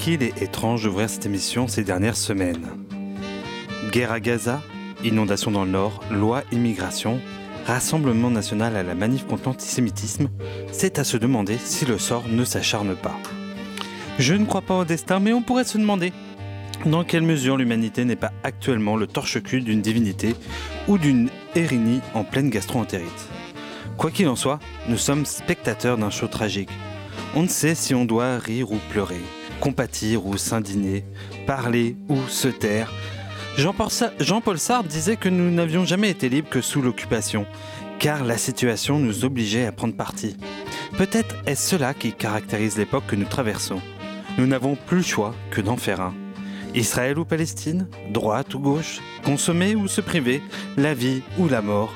Qu'il est étrange d'ouvrir cette émission ces dernières semaines. Guerre à Gaza, inondation dans le Nord, loi immigration, Rassemblement national à la manif contre l'antisémitisme, c'est à se demander si le sort ne s'acharne pas. Je ne crois pas au destin, mais on pourrait se demander dans quelle mesure l'humanité n'est pas actuellement le torche-cul d'une divinité ou d'une Érénie en pleine gastro-entérite. Quoi qu'il en soit, nous sommes spectateurs d'un show tragique. On ne sait si on doit rire ou pleurer, compatir ou s'indigner, parler ou se taire, Jean-Paul Sartre disait que nous n'avions jamais été libres que sous l'occupation, car la situation nous obligeait à prendre parti. Peut-être est-ce cela qui caractérise l'époque que nous traversons. Nous n'avons plus le choix que d'en faire un. Israël ou Palestine Droite ou gauche Consommer ou se priver La vie ou la mort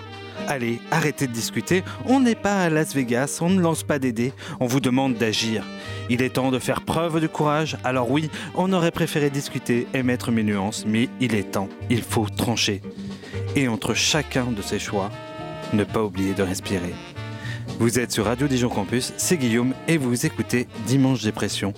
Allez, arrêtez de discuter, on n'est pas à Las Vegas, on ne lance pas des dés, on vous demande d'agir. Il est temps de faire preuve de courage, alors oui, on aurait préféré discuter et mettre mes nuances, mais il est temps, il faut trancher. Et entre chacun de ces choix, ne pas oublier de respirer. Vous êtes sur Radio Dijon Campus, c'est Guillaume et vous écoutez Dimanche Dépression.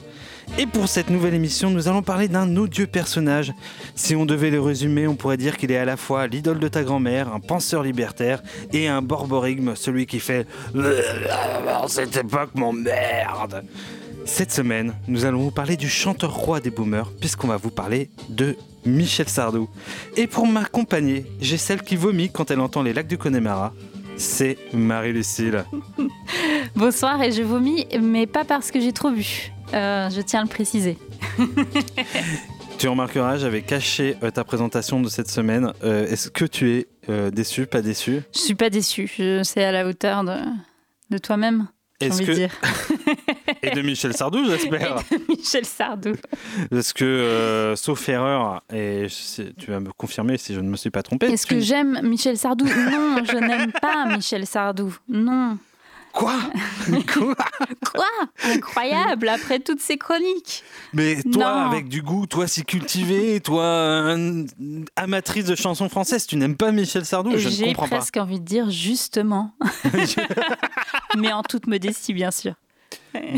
Et pour cette nouvelle émission, nous allons parler d'un odieux personnage. Si on devait le résumer, on pourrait dire qu'il est à la fois l'idole de ta grand-mère, un penseur libertaire et un borborigme, celui qui fait Cette époque, mon merde Cette semaine, nous allons vous parler du chanteur roi des boomers, puisqu'on va vous parler de Michel Sardou. Et pour m'accompagner, j'ai celle qui vomit quand elle entend les lacs du Connemara. C'est Marie-Lucille. Bonsoir et je vomis, mais pas parce que j'ai trop bu. Euh, je tiens à le préciser. tu remarqueras, j'avais caché euh, ta présentation de cette semaine. Euh, est-ce que tu es déçu, pas déçu? Je suis pas déçu. C'est à la hauteur de, de toi-même. Est-ce que... dire. et de Michel Sardou, j'espère. Michel Sardou. Parce que, sauf erreur, et tu vas me confirmer si je ne me suis pas trompé. Est-ce que j'aime Michel Sardou? Non, je n'aime pas Michel Sardou. Non. Quoi Quoi Quoi Incroyable, après toutes ces chroniques. Mais toi, avec du goût, toi si cultivé, toi amatrice de chansons françaises, tu n'aimes pas Michel Sardou Je J'ai presque envie de dire justement. Mais en toute modestie, bien sûr.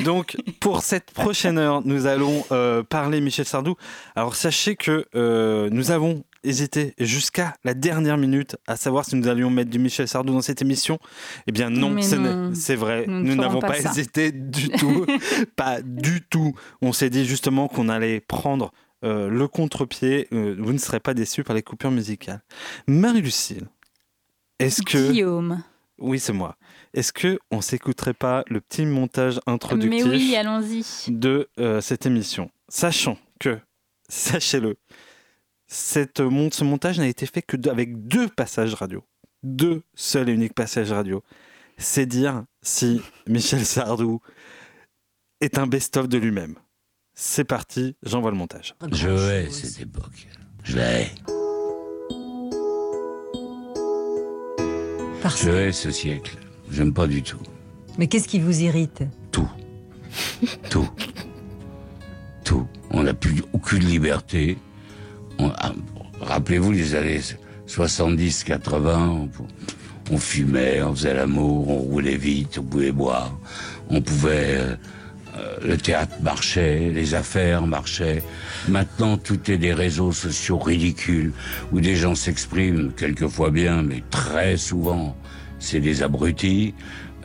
Donc, pour cette prochaine heure, nous allons euh, parler Michel Sardou. Alors, sachez que euh, nous avons hésité jusqu'à la dernière minute à savoir si nous allions mettre du Michel Sardou dans cette émission. Eh bien non, c'est vrai, nous n'avons pas, hésité du tout, pas du tout. On s'est dit justement qu'on allait prendre euh, le contre-pied. Euh, vous ne serez pas déçus par les coupures musicales. Marie-Lucille, est-ce que... Guillaume. Oui, c'est moi. Est-ce que on s'écouterait pas le petit montage introductif oui, allons-y. de euh, cette émission, sachant que, sachez-le, cette, ce montage n'a été fait que avec deux passages radio. Deux seuls et uniques passages radio. C'est dire si Michel Sardou est un best-of de lui-même. C'est parti, j'envoie le montage. Je hais cette époque. Je la hais. Je hais ce siècle. J'aime pas du tout. Mais qu'est-ce qui vous irrite? Tout. tout. Tout. On n'a plus aucune liberté. Rappelez-vous les années 70, 80, on, fumait, on faisait l'amour, on roulait vite, on pouvait boire, on pouvait... Euh, euh, le théâtre marchait, les affaires marchaient. Maintenant, tout est des réseaux sociaux ridicules où des gens s'expriment, quelquefois bien, mais très souvent, c'est des abrutis.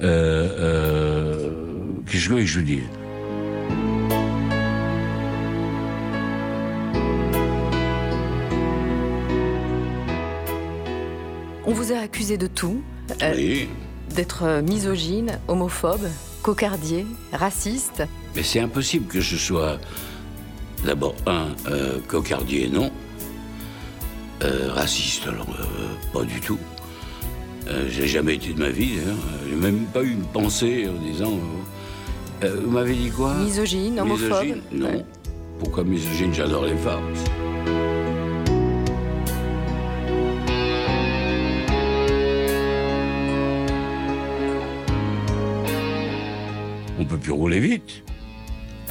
Euh, Qu'est-ce que je vous dis On vous a accusé de tout. Euh, d'être euh, misogyne, homophobe, cocardier, raciste. Mais c'est impossible que je sois d'abord un euh, cocardier, non. raciste, alors pas du tout. J'ai jamais été de ma vie, j'ai même pas eu une pensée en disant. vous m'avez dit quoi? Misogyne, homophobe. Misogyne, non. Pourquoi misogyne? J'adore les femmes. Plus rouler vite.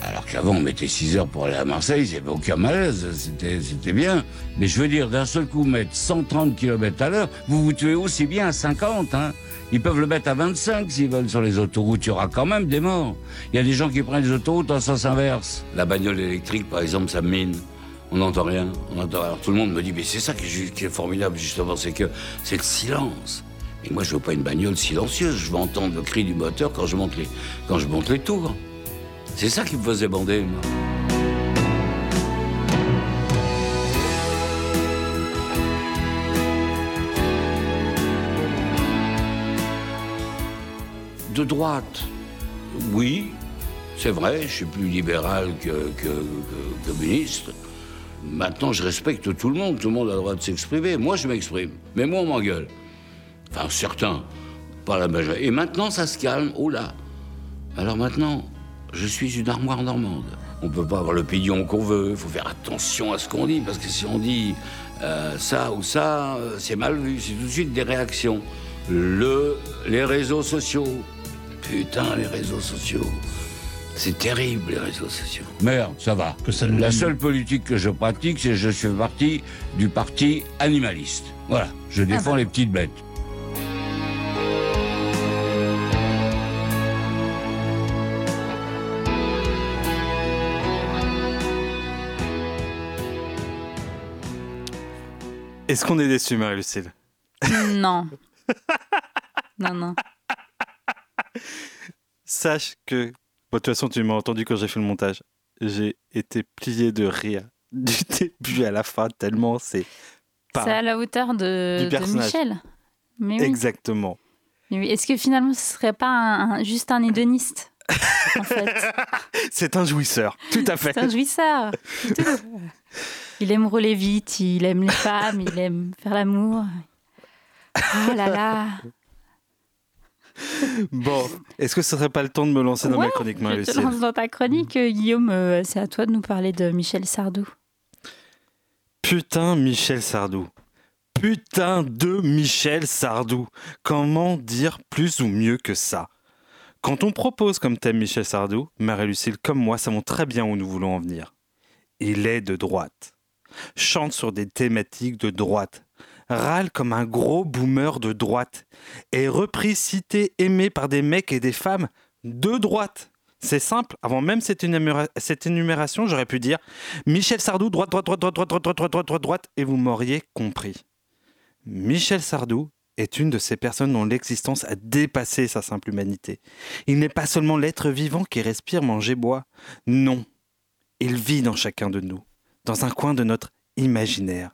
Alors qu'avant on mettait 6 heures pour aller à Marseille, c'est aucun malaise, c'était bien. Mais je veux dire, d'un seul coup, mettre 130 km à l'heure, vous vous tuez aussi bien à 50. Hein. Ils peuvent le mettre à 25 s'ils veulent sur les autoroutes, il y aura quand même des morts. Il y a des gens qui prennent les autoroutes en sens inverse. La bagnole électrique, par exemple, ça mine. On n'entend rien. Alors tout le monde me dit, mais c'est ça qui est formidable, justement, c'est que c'est le silence. Et moi, je veux pas une bagnole silencieuse. Je veux entendre le cri du moteur quand je monte les, quand je monte les tours. C'est ça qui me faisait bander, moi. De droite, oui, c'est vrai, je suis plus libéral que, communiste. Maintenant, je respecte tout le monde, tout le monde a le droit de s'exprimer. Moi, je m'exprime, mais moi, on m'engueule. Enfin, certains, pas la majorité. Et maintenant, ça se calme. Oh là Alors maintenant, je suis une armoire normande. On ne peut pas avoir l'opinion qu'on veut. Il faut faire attention à ce qu'on dit, parce que si on dit euh, ça ou ça, euh, c'est mal vu. C'est tout de suite des réactions. Le, les réseaux sociaux. Putain, les réseaux sociaux. C'est terrible, les réseaux sociaux. Merde, ça va. La seule politique que je pratique, c'est que je suis parti du parti animaliste. Voilà, je défends ah bah. les petites bêtes. Est-ce qu'on est déçu, Marie-Lucille? Non. non, non. Sache que, de toute façon, tu m'as entendu quand j'ai fait le montage. J'ai été plié de rire du début à la fin, tellement c'est pas. C'est à la hauteur de, Michel. Mais Exactement. Est-ce que finalement ce serait pas juste un hédoniste en fait? C'est un jouisseur, tout à fait. C'est un jouisseur. Il aime rouler vite, il aime les femmes, il aime faire l'amour. Oh là là Bon, est-ce que ce serait pas le temps de me lancer dans ma chronique, marie Je te lance dans ta chronique, Guillaume. Euh, c'est à toi de nous parler de Michel Sardou. Putain, Michel Sardou. Putain de Michel Sardou. Comment dire plus ou mieux que ça? Quand on propose comme thème Michel Sardou, Marie-Lucille comme moi savons très bien où nous voulons en venir. Il est de droite chante sur des thématiques de droite, râle comme un gros boomer de droite, est repris, cité, aimé par des mecs et des femmes de droite. C'est simple, avant même cette, énumération, j'aurais pu dire Michel Sardou, droite, droite, droite, droite, droite, droite, droite, droite, droite, droite, et vous m'auriez compris. Michel Sardou est une de ces personnes dont l'existence a dépassé sa simple humanité. Il n'est pas seulement l'être vivant qui respire, mange bois. Non, il vit dans chacun de nous dans un coin de notre imaginaire.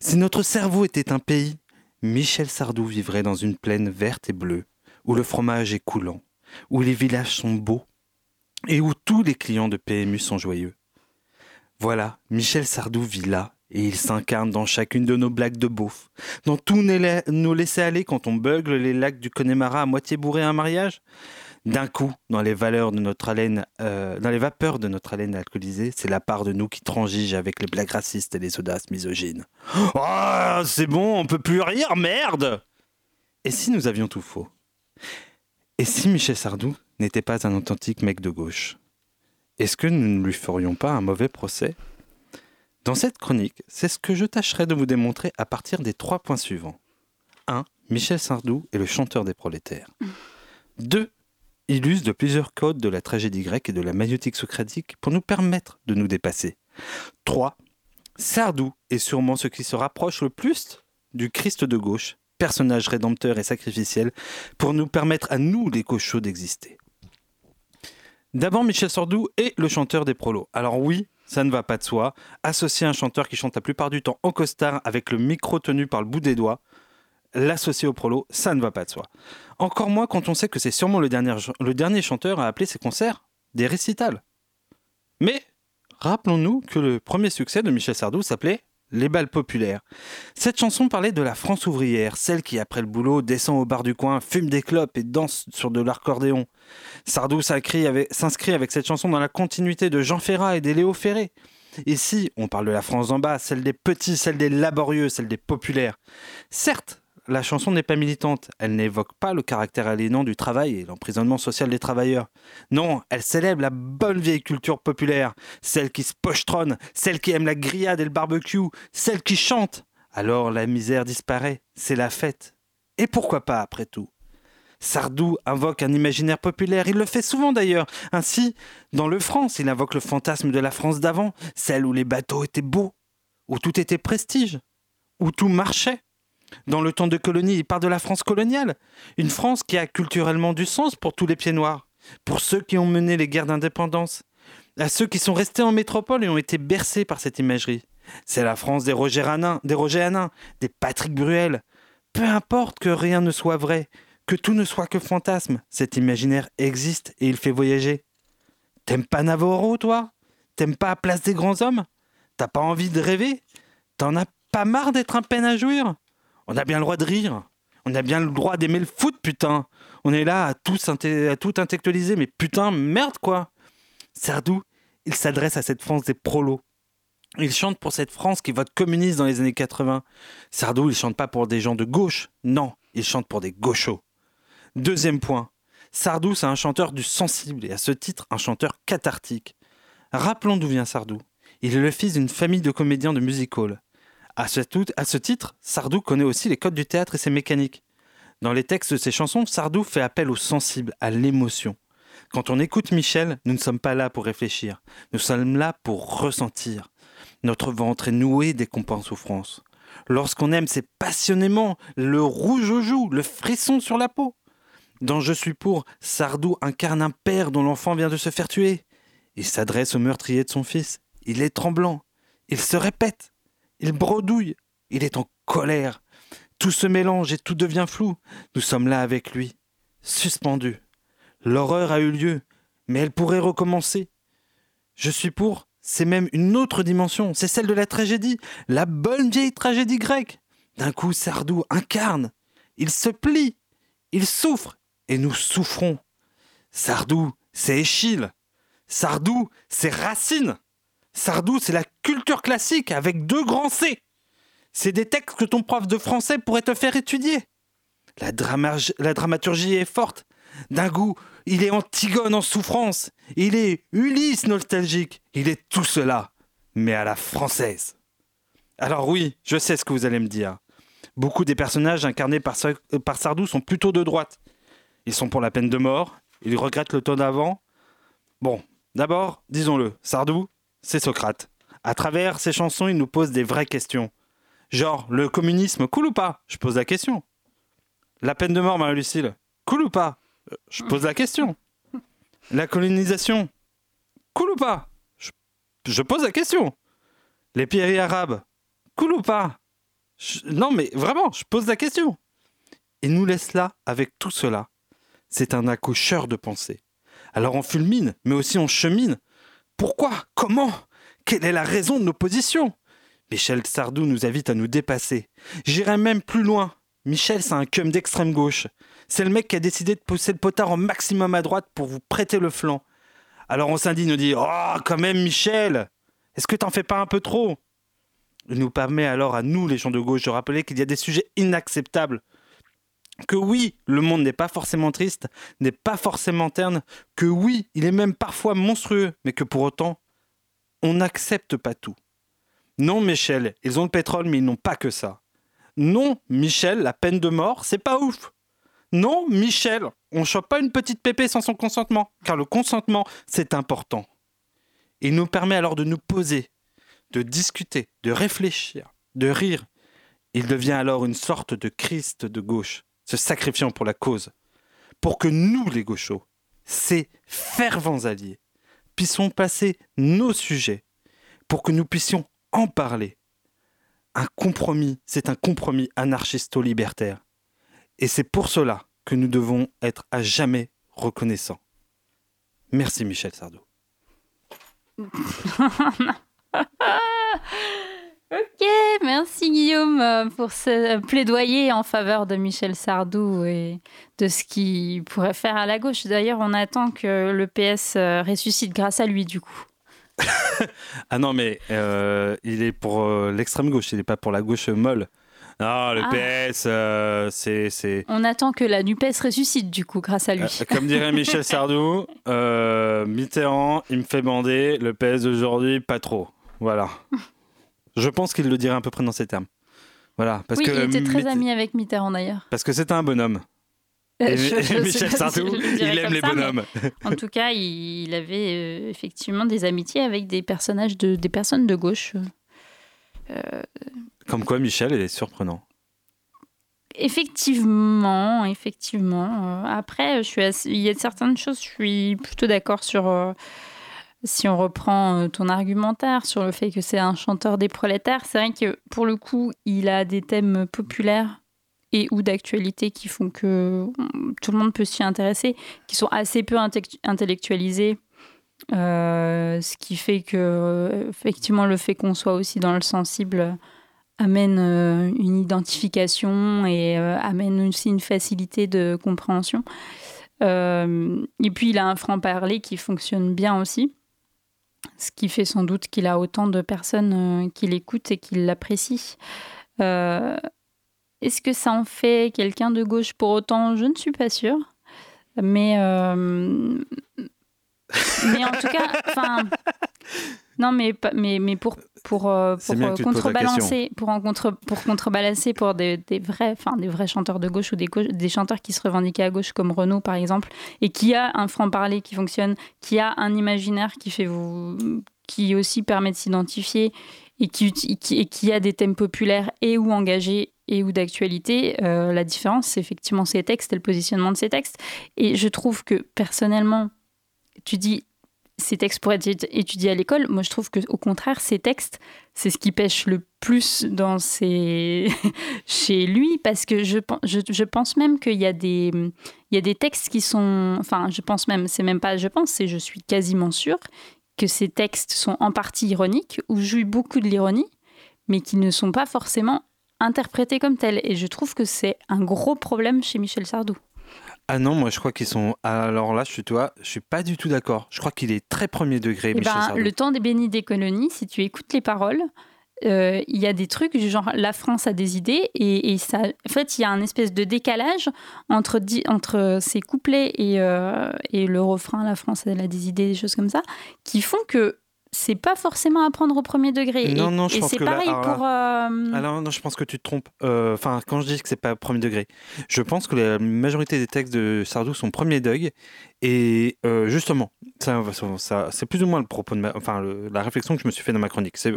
Si notre cerveau était un pays, Michel Sardou vivrait dans une plaine verte et bleue, où le fromage est coulant, où les villages sont beaux, et où tous les clients de PMU sont joyeux. Voilà, Michel Sardou vit là, et il s'incarne dans chacune de nos blagues de beauf, dans tous nos laisser-aller quand on bugle les lacs du Connemara à moitié bourré à un mariage, d'un coup, dans les valeurs de notre haleine, euh, dans les vapeurs de notre haleine alcoolisée, c'est la part de nous qui transige avec les blagues racistes et les audaces misogynes. Oh, c'est bon, on peut plus rire, merde Et si nous avions tout faux? Et si Michel Sardou n'était pas un authentique mec de gauche? Est-ce que nous ne lui ferions pas un mauvais procès? Dans cette chronique, c'est ce que je tâcherai de vous démontrer à partir des trois points suivants. 1. Michel Sardou est le chanteur des prolétaires. 2 il use de plusieurs codes de la tragédie grecque et de la magnétique socratique pour nous permettre de nous dépasser. 3. Sardou est sûrement ce qui se rapproche le plus du Christ de gauche, personnage rédempteur et sacrificiel, pour nous permettre à nous, les cochons, d'exister. D'abord, Michel Sardou est le chanteur des prolos. Alors oui, ça ne va pas de soi. Associer un chanteur qui chante la plupart du temps en costard avec le micro tenu par le bout des doigts, l'associer au prolo, ça ne va pas de soi. Encore moins quand on sait que c'est sûrement le dernier, le dernier chanteur à appeler ses concerts des récitals. Mais rappelons-nous que le premier succès de Michel Sardou s'appelait Les balles populaires. Cette chanson parlait de la France ouvrière, celle qui après le boulot descend au bar du coin, fume des clopes et danse sur de l'accordéon. Sardou s'inscrit avec, cette chanson dans la continuité de Jean Ferrat et des Léo Ferré. Ici, on parle de la France d'en bas, celle des petits, celle des laborieux, celle des populaires. Certes, la chanson n'est pas militante. Elle n'évoque pas le caractère aliénant du travail et l'emprisonnement social des travailleurs. Non, elle célèbre la bonne vieille culture populaire, celle qui se pochetronne, celle qui aime la grillade et le barbecue, celle qui chante. Alors la misère disparaît, c'est la fête. Et pourquoi pas, après tout? Sardou invoque un imaginaire populaire, il le fait souvent d'ailleurs. Ainsi, dans Le France, il invoque le fantasme de la France d'avant, celle où les bateaux étaient beaux, où tout était prestige, où tout marchait. Dans le temps de colonie, il parle de la France coloniale, une France qui a culturellement du sens pour tous les pieds noirs, pour ceux qui ont mené les guerres d'indépendance, à ceux qui sont restés en métropole et ont été bercés par cette imagerie. C'est la France des Roger Hanin, des Roger des Patrick Bruel. Peu importe que rien ne soit vrai, que tout ne soit que fantasme, cet imaginaire existe et il fait voyager. T'aimes pas Navarro, toi? T'aimes pas Place des Grands Hommes? T'as pas envie de rêver? T'en as pas marre d'être un peine à jouir? On a bien le droit de rire. On a bien le droit d'aimer le foot, putain. On est là à, tous à tout intellectualiser, mais putain, merde quoi. Sardou, il s'adresse à cette France des prolos. Il chante pour cette France qui vote communiste dans les années 80. Sardou, il chante pas pour des gens de gauche. Non, il chante pour des gauchos. Deuxième point. Sardou, c'est un chanteur du sensible et à ce titre, un chanteur cathartique. Rappelons d'où vient Sardou. Il est le fils d'une famille de comédiens de music hall. À ce, titre, Sardou connaît aussi les codes du théâtre et ses mécaniques. Dans les textes de ses chansons, Sardou fait appel au sensible, à l'émotion. Quand on écoute Michel, nous ne sommes pas là pour réfléchir, nous sommes là pour ressentir. Notre ventre est noué dès qu'on pense souffrance. Lorsqu'on aime, c'est passionnément le rouge aux joues, le frisson sur la peau. Dans Je suis pour, Sardou incarne un père dont l'enfant vient de se faire tuer. Il s'adresse au meurtrier de son fils. Il est tremblant. Il se répète. Il bredouille. Il est en colère. Tout se mélange et tout devient flou. Nous sommes là avec lui, suspendus. L'horreur a eu lieu, mais elle pourrait recommencer. Je suis pour, c'est même une autre dimension, c'est celle de la tragédie, la bonne vieille tragédie grecque. D'un coup, Sardou incarne, il se plie, il souffre, et nous souffrons. Sardou, c'est Échille. Sardou, c'est Racine. Sardou, c'est la culture classique avec deux grands C. C'est des textes que ton prof de français pourrait te faire étudier. La, dramaturgie est forte. D'un goût il est Antigone en souffrance, il est Ulysse nostalgique, il est tout cela, mais à la française. Alors oui, je sais ce que vous allez me dire. Beaucoup des personnages incarnés par, par Sardou sont plutôt de droite. Ils sont pour la peine de mort, ils regrettent le temps d'avant. Bon, d'abord, disons-le, Sardou, c'est Socrate. À travers ses chansons, il nous pose des vraies questions. Genre, le communisme, cool ou pas? Je pose la question. La peine de mort, Marie-Lucille, cool ou pas? Je pose la question. La colonisation, cool ou pas? Je, pose la question. Les pays arabes, cool ou pas? Non, mais vraiment, je pose la question. Et nous laisse là avec tout cela. C'est un accoucheur de pensée. Alors on fulmine, mais aussi on chemine. Pourquoi? Comment? Quelle est la raison de nos positions? Michel Sardou nous invite à nous dépasser. J'irai même plus loin. Michel, c'est un cum d'extrême gauche. C'est le mec qui a décidé de pousser le potard au maximum à droite pour vous prêter le flanc. Alors on s'indigne, on dit Oh, quand même, Michel Est-ce que t'en fais pas un peu trop Il nous permet alors à nous, les gens de gauche, de rappeler qu'il y a des sujets inacceptables. Que oui, le monde n'est pas forcément triste, n'est pas forcément terne, que oui, il est même parfois monstrueux, mais que pour autant, on n'accepte pas tout. Non, Michel, ils ont le pétrole, mais ils n'ont pas que ça. Non, Michel, la peine de mort, c'est pas ouf. Non, Michel, on chope pas une petite pépée sans son consentement, car le consentement, c'est important. Il nous permet alors de nous poser, de discuter, de réfléchir, de rire. Il devient alors une sorte de Christ de gauche, se sacrifiant pour la cause, pour que nous, les gauchos, ces fervents alliés, puissions passer nos sujets, pour que nous puissions en parler. Un compromis, c'est un compromis anarchisto-libertaire. Et c'est pour cela que nous devons être à jamais reconnaissants. Merci Michel Sardou. ok, merci Guillaume euh, pour ce plaidoyer en faveur de Michel Sardou et de ce qu'il pourrait faire à la gauche. D'ailleurs, on attend que le PS euh, ressuscite grâce à lui, du coup. ah non, mais euh, il est pour l'extrême gauche, il n'est pas pour la gauche molle. Non, le Ah. PS, euh, c'est, c'est... On attend que la NUPES ressuscite, du coup, grâce à lui. Euh, comme dirait Michel Sardou, euh, Mitterrand, il me fait bander, le PS d'aujourd'hui, pas trop. Voilà. Je pense qu'il le dirait à peu près dans ces termes. Voilà, parce oui, que il était très ami avec Mitterrand, d'ailleurs. Parce que c'était un bonhomme. Et, Je- je et Michel si Sardou, il aime les ça, bonhommes. En tout cas, il, avait euh, effectivement des amitiés avec des personnages de, des personnes de gauche. Comme quoi, Michel est surprenant. Effectivement, effectivement. Euh, après, je suis assez- il y a certaines choses, je suis plutôt d'accord sur. Si on reprend euh, ton argumentaire sur le fait que c'est un chanteur des prolétaires, c'est vrai que pour le coup, il a des thèmes populaires et ou d'actualité qui font que mm, tout le monde peut s'y intéresser, qui sont assez peu intellectualisés. Euh, ce qui fait que, euh, effectivement, le fait qu'on soit aussi dans le sensible amène une identification et amène aussi une facilité de compréhension. Et puis, il a un franc-parler qui fonctionne bien aussi, ce qui fait sans doute qu'il a autant de personnes euh, qui l'écoutent et qui l'apprécient. Euh, Est-ce que ça en fait quelqu'un de gauche? Pour autant Je ne suis pas sûre. Mais, euh, mais en tout cas, non, mais, mais, mais pour, pour, euh, pour euh, contrebalancer, pour, en contre, pour contrebalancer pour des, des vrais, enfin, des vrais chanteurs de gauche ou des, chanteurs qui se revendiquaient à gauche comme Renaud par exemple, et qui a un franc-parler qui fonctionne, qui a un imaginaire qui fait vous, qui aussi permet de s'identifier et qui, uti- qui, et qui a des thèmes populaires et ou engagés et ou d'actualité, euh, la différence, c'est effectivement ses textes et le positionnement de ses textes. Et je trouve que personnellement, tu dis ces textes pourraient être étudiés à l'école. Moi, je trouve que au contraire, ces textes, c'est ce qui pêche le plus dans ses... chez lui, parce que je, pen- je, je pense même qu'il y a des y a des textes qui sont, enfin, je pense même, c'est même pas je pense, c'est je suis quasiment sûre que ces textes sont en partie ironiques ou jouent beaucoup de l'ironie, mais qui ne sont pas forcément interprétés comme tels. Et je trouve que c'est un gros problème chez Michel Sardou. Ah non, moi je crois qu'ils sont. Alors là, je suis toi, je suis pas du tout d'accord. Je crois qu'il est très premier degré, Eh Michel ben, le temps des bénis des colonies, si tu écoutes les paroles, euh, il y a des trucs du genre la France a des idées et, et ça, en fait, il y a un espèce de décalage entre, ces couplets et, euh, et le refrain la France elle a des idées, des choses comme ça, qui font que c'est pas forcément à prendre au premier degré. Non, et, non, je et pense que là- pareil alors pour. euh, Alors non, je pense que tu te trompes. Euh, Enfin, quand je dis que c'est pas premier degré, je pense que la majorité des textes de Sardou sont premier degré. Et euh, justement, ça, ça- c'est plus ou moins le propos de ma, enfin le- la réflexion que je me suis fait dans ma chronique. C'est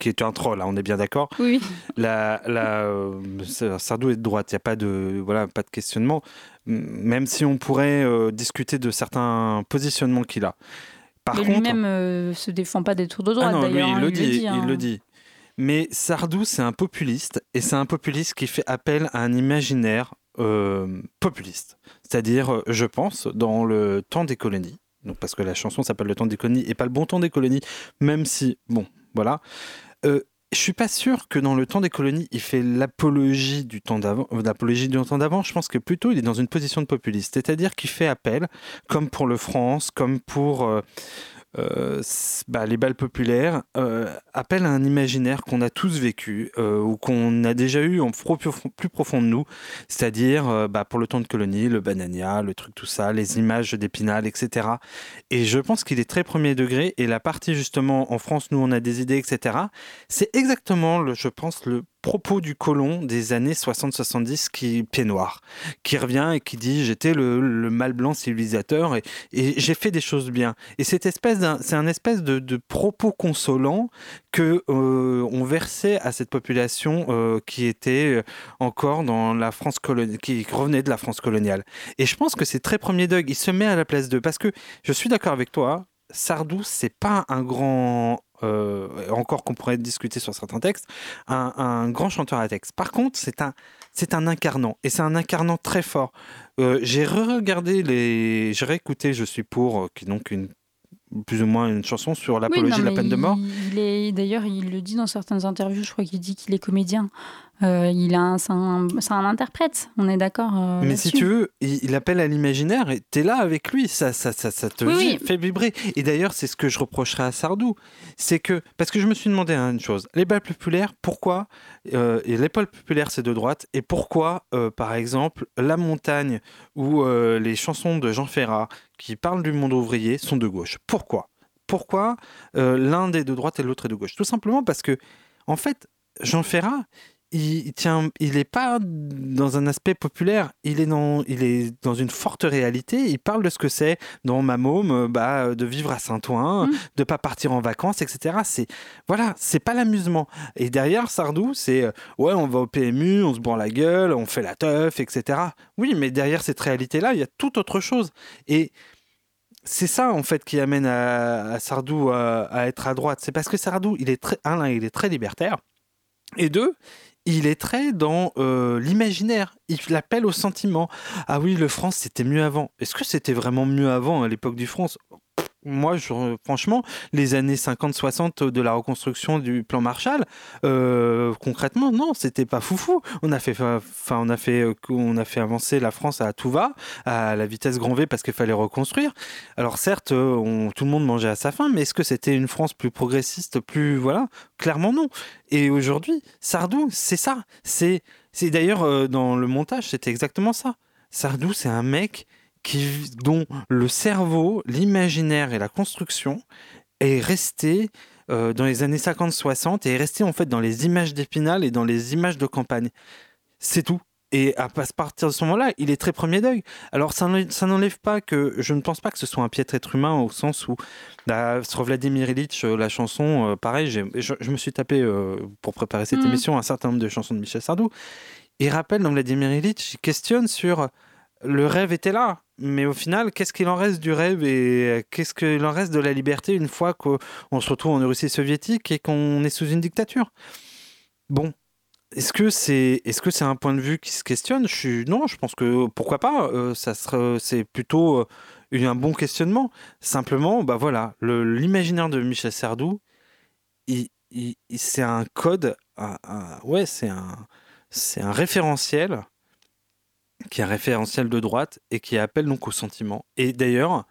qui est un troll, hein, on est bien d'accord. Oui, La, la, Sardou est de droite, il n'y a pas de, voilà, pas de questionnement, même si on pourrait discuter de certains positionnements qu'il a. Par mais lui-même euh, se défend pas des tours de droite ah non, lui, d'ailleurs. il hein, le dit, il hein. le dit. Mais Sardou, c'est un populiste, et c'est un populiste qui fait appel à un imaginaire euh, populiste. C'est-à-dire, euh, je pense, dans le temps des colonies, donc parce que la chanson s'appelle Le temps des colonies, et pas le bon temps des colonies, même si, bon, voilà. Euh, je suis pas sûr que dans le temps des colonies, il fait l'apologie du temps d'avant. euh, L'apologie du temps d'avant, je pense que plutôt il est dans une position de populiste, c'est-à-dire qu'il fait appel, comme pour le France, comme pour euh, euh, bah, les balles populaires, euh, appelle à un imaginaire qu'on a tous vécu euh, ou qu'on a déjà eu en plus profond de nous, c'est-à-dire bah, pour le temps de colonie, le banania, le truc tout ça, les images d'Épinal, etc. Et je pense qu'il est très premier degré. Et la partie justement en France, nous on a des idées, etc. C'est exactement, le, je pense, le propos du colon des années 60-70 qui pied noir, qui revient et qui dit j'étais le, mâle blanc civilisateur et, j'ai fait des choses bien. Et cette espèce c'est un espèce de, propos consolant que euh, on versait à cette population euh, qui était encore dans la France coloniale, qui revenait de la France coloniale. Et je pense que c'est très premier Doug. Il se met à la place d'eux parce que je suis d'accord avec toi. Sardou, c'est pas un grand, euh, encore qu'on pourrait discuter sur certains textes, un, grand chanteur à texte. Par contre, c'est un, c'est un incarnant et c'est un incarnant très fort. Euh, j'ai re-regardé les, j'ai réécouté Je suis pour, euh, qui donc une plus ou moins une chanson sur l'apologie Oui, de la peine de mort. Il est d'ailleurs, il le dit dans certaines interviews. Je crois qu'il dit qu'il est comédien. euh, il a c'est un, un, interprète, on est d'accord. Euh, mais si tu veux, il, appelle à l'imaginaire et tu es là avec lui, ça, ça, ça, ça te fait vibrer. Et d'ailleurs, c'est ce que je reprocherais à Sardou. C'est que, parce que je me suis demandé une chose, les balles populaires, pourquoi, euh, et les balles populaires c'est de droite, et pourquoi, par exemple, La Montagne ou les chansons de Jean Ferrat qui parlent du monde ouvrier sont de gauche. Pourquoi? Pourquoi l'un est de droite et l'autre est de gauche? Tout simplement parce que, en fait, Jean Ferrat, il, tient, il n'est pas dans un aspect populaire, il est dans, il est dans une forte réalité. Il parle de ce que c'est dans ma môme, euh, bah, de vivre à Saint-Ouen, de mmh. de pas partir en vacances, etc. C'est voilà, c'est pas l'amusement. Et derrière Sardou, c'est euh, ouais, on va au PMU, on se bourre la gueule, on fait la teuf, etc. Oui, mais derrière cette réalité-là, il y a tout autre chose. Et c'est ça en fait qui amène à, Sardou à, à, être à droite. C'est parce que Sardou, il est très, un, il est très libertaire. Et deux, il est très dans euh, l'imaginaire. Il l'appelle au sentiment. Ah oui, le France, c'était mieux avant. Est-ce que c'était vraiment mieux avant à l'époque du France? Moi, franchement, les années 50-60 de la reconstruction du plan Marshall, euh, concrètement, non, c'était pas foufou. On a fait, enfin, on a fait, euh, on a fait avancer la France à tout va, à la vitesse grand V parce qu'il fallait reconstruire. Alors certes, euh, tout le monde mangeait à sa faim, mais est-ce que c'était une France plus progressiste, plus voilà? Clairement non. Et aujourd'hui, Sardou, c'est ça. C'est, c'est d'ailleurs dans le montage, c'était exactement ça. Sardou, c'est un mec dont le cerveau, l'imaginaire et la construction est resté euh, dans les années 50-60 et est resté en fait dans les images d'Épinal et dans les images de campagne. C'est tout. Et à partir de ce moment-là, il est très premier deuil. Alors ça, n'enlève pas que je ne pense pas que ce soit un piètre être humain au sens où bah, sur Vladimir Ilitch, euh, la chanson, euh, pareil, je, me suis tapé pour préparer cette mmh. émission un certain nombre de chansons de Michel Sardou. Il rappelle dans Vladimir Ilitch, il questionne sur le rêve était là. Mais au final, qu'est-ce qu'il en reste du rêve et qu'est-ce qu'il en reste de la liberté une fois qu'on se retrouve en Russie soviétique et qu'on est sous une dictature? Bon, est-ce que c'est est-ce que c'est un point de vue qui se questionne? Je suis... Non, je pense que pourquoi pas. Euh, ça c'est plutôt euh, un bon questionnement. Simplement, bah voilà, l'imaginaire de Michel Sardou, c'est un code, ouais, c'est un c'est un référentiel qui est un référentiel de droite et qui appelle donc au sentiment. Et d'ailleurs,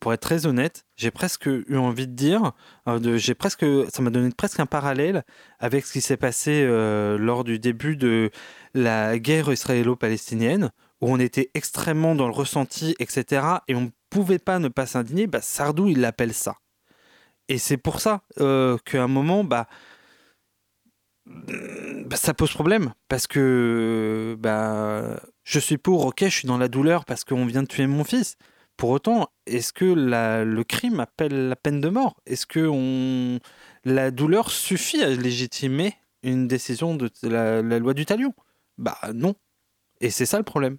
pour être très honnête, j'ai presque eu envie de dire, euh, j'ai presque, ça m'a donné presque un parallèle avec ce qui s'est passé euh, lors du début de la guerre israélo-palestinienne, où on était extrêmement dans le ressenti, etc. Et on ne pouvait pas ne pas s'indigner. Bah, Sardou, il l'appelle ça. Et c'est pour ça euh, qu'à un moment, bah, bah, ça pose problème. Parce que bah, je suis pour, ok, je suis dans la douleur parce qu'on vient de tuer mon fils. Pour autant, est-ce que le crime appelle la peine de mort? Est-ce que la douleur suffit à légitimer une décision de la, loi du talion? Bah non. Et c'est ça le problème.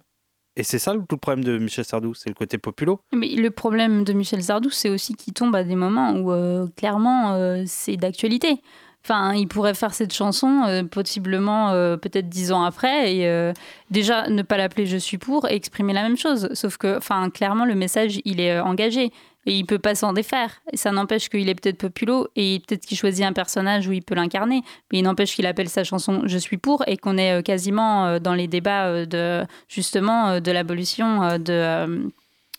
Et c'est ça le problème de Michel Sardou, c'est le côté populo. Mais le problème de Michel Sardou, c'est aussi qu'il tombe à des moments où euh, clairement euh, c'est d'actualité. Enfin, il pourrait faire cette chanson euh, possiblement euh, peut-être dix ans après et euh, déjà ne pas l'appeler Je suis pour et exprimer la même chose. Sauf que, enfin, clairement, le message, il est engagé et il peut pas s'en défaire. Ça n'empêche qu'il est peut-être populo et peut-être qu'il choisit un personnage où il peut l'incarner, mais il n'empêche qu'il appelle sa chanson Je suis pour et qu'on est quasiment dans les débats de justement de l'abolition de,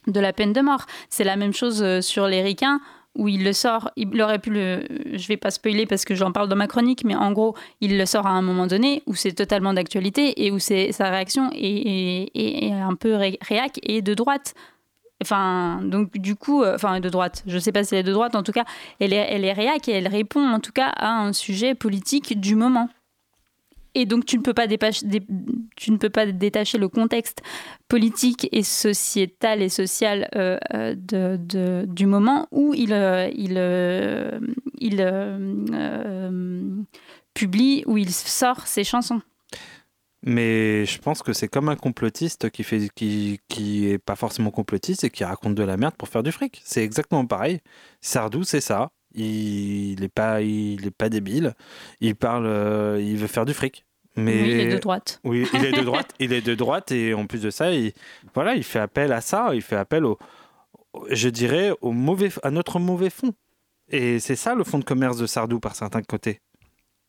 de la peine de mort. C'est la même chose sur les ricains où il le sort, il aurait pu le, je vais pas spoiler parce que j'en parle dans ma chronique, mais en gros, il le sort à un moment donné où c'est totalement d'actualité et où c'est sa réaction est, un peu réac et de droite. Enfin, donc du coup, euh, enfin de droite, je sais pas si elle est de droite, en tout cas, elle est, elle est réac et elle répond en tout cas à un sujet politique du moment. Et donc tu ne peux pas tu ne peux pas détacher le contexte politique et sociétal et social euh, euh, de, du moment où il, euh, il, il publie, où il sort ses chansons. Mais je pense que c'est comme un complotiste qui fait qui, qui pas forcément complotiste et qui raconte de la merde pour faire du fric. C'est exactement pareil. Sardou, c'est ça. Il n'est pas, il est pas débile. Il parle, il veut faire du fric. Mais il est de droite. Oui, il est de droite. il est de droite et en plus de ça, il, voilà, il fait appel à ça. Il fait appel au, je dirais, au mauvais, à notre mauvais fond. Et c'est ça le fond de commerce de Sardou par certains côtés.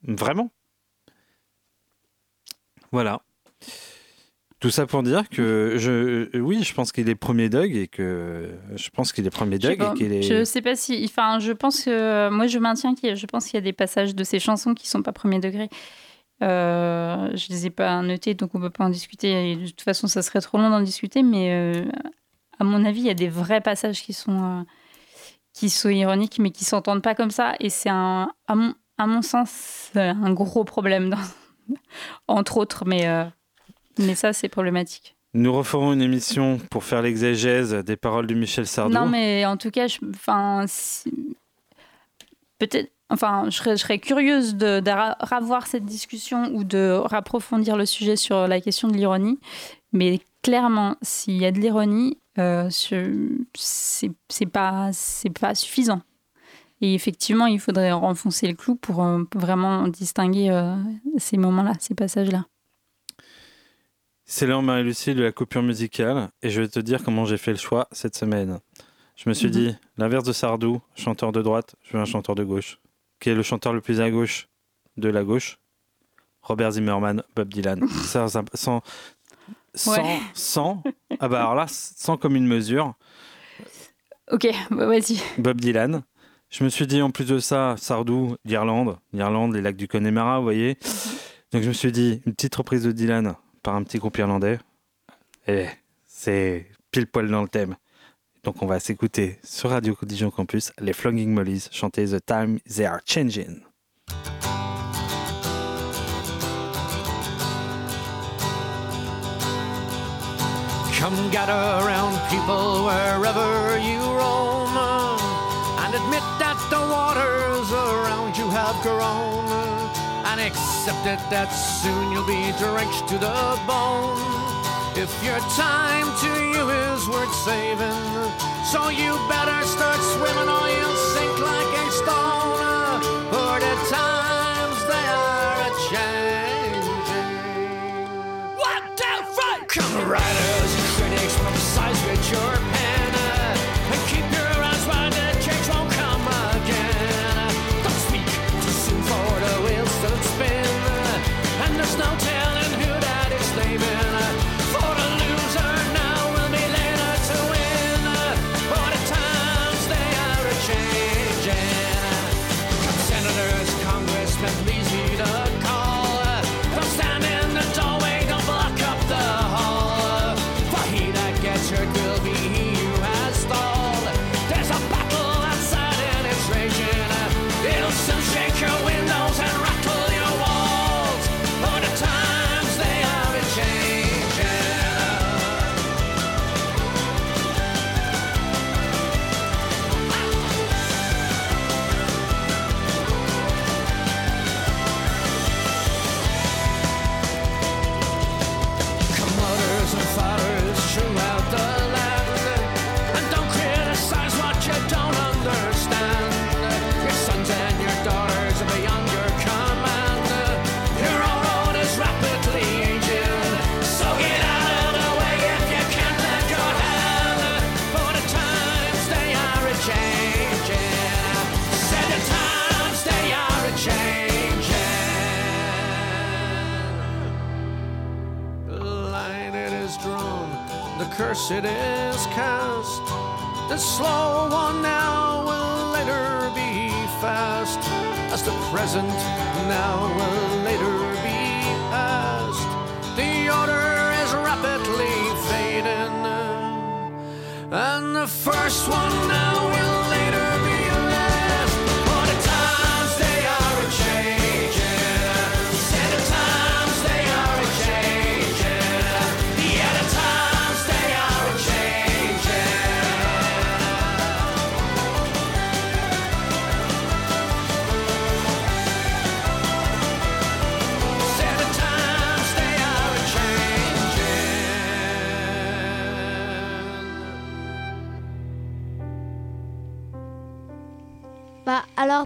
Vraiment. Voilà. Tout ça pour dire que je, oui, je pense qu'il est premier Doug et que je pense qu'il est premier Doug je et qu'il est. Je sais pas si, enfin, je pense que moi je maintiens qu'il, je pense qu'il y a des passages de ces chansons qui sont pas premier degré. Euh, je les ai pas notés, donc on peut pas en discuter. de toute façon, ça serait trop long d'en discuter, mais euh, à mon avis, il y a des vrais passages qui sont euh, qui sont ironiques, mais qui s'entendent pas comme ça. Et c'est un, à mon, à mon sens, un gros problème, dans... entre autres, mais mais ça, c'est problématique. Nous referons une émission pour faire l'exégèse des paroles de Michel Sardou. Non, mais en tout cas, je, enfin, peut-être, enfin, je serais, je serais curieuse de, de, ravoir cette discussion ou de rapprofondir le sujet sur la question de l'ironie. Mais clairement, s'il y a de l'ironie, euh, c'est pas, c'est pas suffisant. Et effectivement, il faudrait renfoncer le clou pour euh, vraiment distinguer euh, ces moments-là, ces passages-là. C'est l'heure, Marie-Lucie, de la coupure musicale. Et je vais te dire comment j'ai fait le choix cette semaine. Je me suis mhm. dit, l'inverse de Sardou, chanteur de droite, je veux un chanteur de gauche. Qui est le chanteur le plus à gauche de la gauche? Robert Zimmerman, Bob Dylan. sans, sans, sans, ah bah alors là, sans comme une mesure. Ok, bah vas-y. Bob Dylan. Je me suis dit, en plus de ça, Sardou, l'Irlande, l'Irlande, les lacs du Connemara, vous voyez. Mhm. Donc je me suis dit, une petite reprise de Dylan, par un petit groupe irlandais. Et c'est pile poil dans le thème. Donc on va s'écouter sur Radio Dijon Campus les Flogging Mollies chanter The Time They Are Changing. Come gather around people wherever you roam and admit that the waters around you have grown. And accept it that soon you'll be drenched to the bone. If your time to you is worth saving, so you better start swimming or you'll sink like a stone. For the times they are a changing. One, two, three! Come writers critics, size with your pen.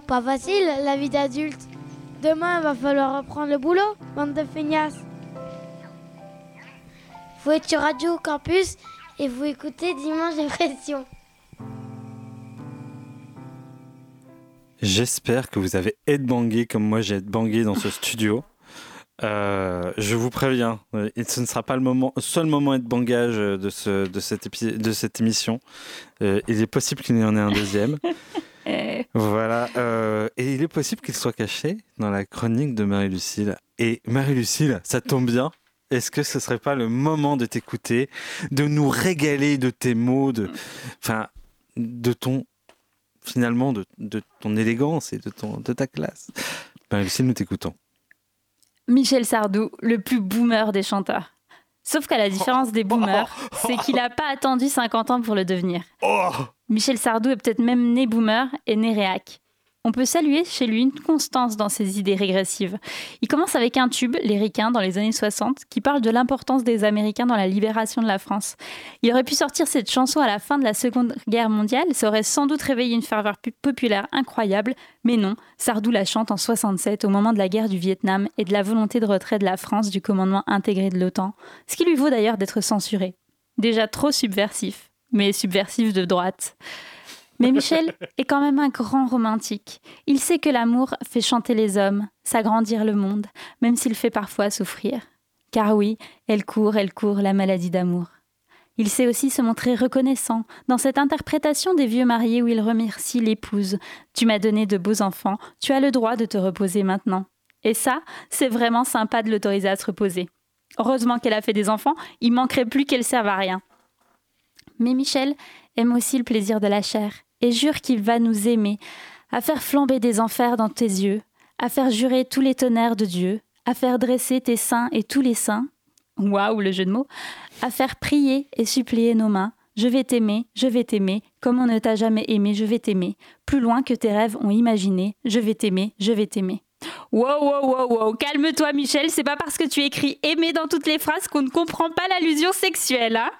Pas facile la vie d'adulte. Demain va falloir reprendre le boulot, bande de feignasses. Vous êtes sur Radio Campus et vous écoutez Dimanche Dépression. J'espère que vous avez headbangé comme moi j'ai headbangé dans ce studio. Euh, je vous préviens, euh, ce ne sera pas le moment, seul moment de bangage de, ce, de, cette, de cette émission. il est possible qu'il y en ait un deuxième. voilà. et il est possible qu'il soit caché dans la chronique de Marie-Lucille. Et Marie-Lucille, ça tombe bien. Est-ce que ce serait pas le moment de t'écouter, de nous régaler de tes mots, de, enfin, de ton, finalement, de, de ton élégance et de, ton, de ta classe? Marie-Lucille, nous t'écoutons. Michel Sardou, le plus boomer des chanteurs. Sauf qu'à la différence des boomers, c'est qu'il n'a pas attendu 50 ans pour le devenir. Oh Michel Sardou est peut-être même né boomer et né réac on peut saluer chez lui une constance dans ses idées régressives. Il commence avec un tube, Les Ricains, dans les années 60, qui parle de l'importance des Américains dans la libération de la France. Il aurait pu sortir cette chanson à la fin de la Seconde Guerre mondiale, ça aurait sans doute réveillé une ferveur populaire incroyable, mais non, Sardou la chante en 67 au moment de la guerre du Vietnam et de la volonté de retrait de la France du commandement intégré de l'OTAN, ce qui lui vaut d'ailleurs d'être censuré. Déjà trop subversif, mais subversif de droite. Mais Michel est quand même un grand romantique. Il sait que l'amour fait chanter les hommes, s'agrandir le monde, même s'il fait parfois souffrir. Car oui, elle court, elle court la maladie d'amour. Il sait aussi se montrer reconnaissant dans cette interprétation des vieux mariés où il remercie l'épouse. Tu m'as donné de beaux enfants, tu as le droit de te reposer maintenant. Et ça, c'est vraiment sympa de l'autoriser à se reposer. Heureusement qu'elle a fait des enfants, il manquerait plus qu'elle serve à rien. Mais Michel aime aussi le plaisir de la chair et jure qu'il va nous aimer, à faire flamber des enfers dans tes yeux, à faire jurer tous les tonnerres de Dieu, à faire dresser tes seins et tous les seins, waouh le jeu de mots, à faire prier et supplier nos mains, je vais t'aimer, je vais t'aimer, comme on ne t'a jamais aimé, je vais t'aimer, plus loin que tes rêves ont imaginé, je vais t'aimer, je vais t'aimer. Wow, wow, wow, wow, calme-toi Michel, c'est pas parce que tu écris aimer dans toutes les phrases qu'on ne comprend pas l'allusion sexuelle, hein?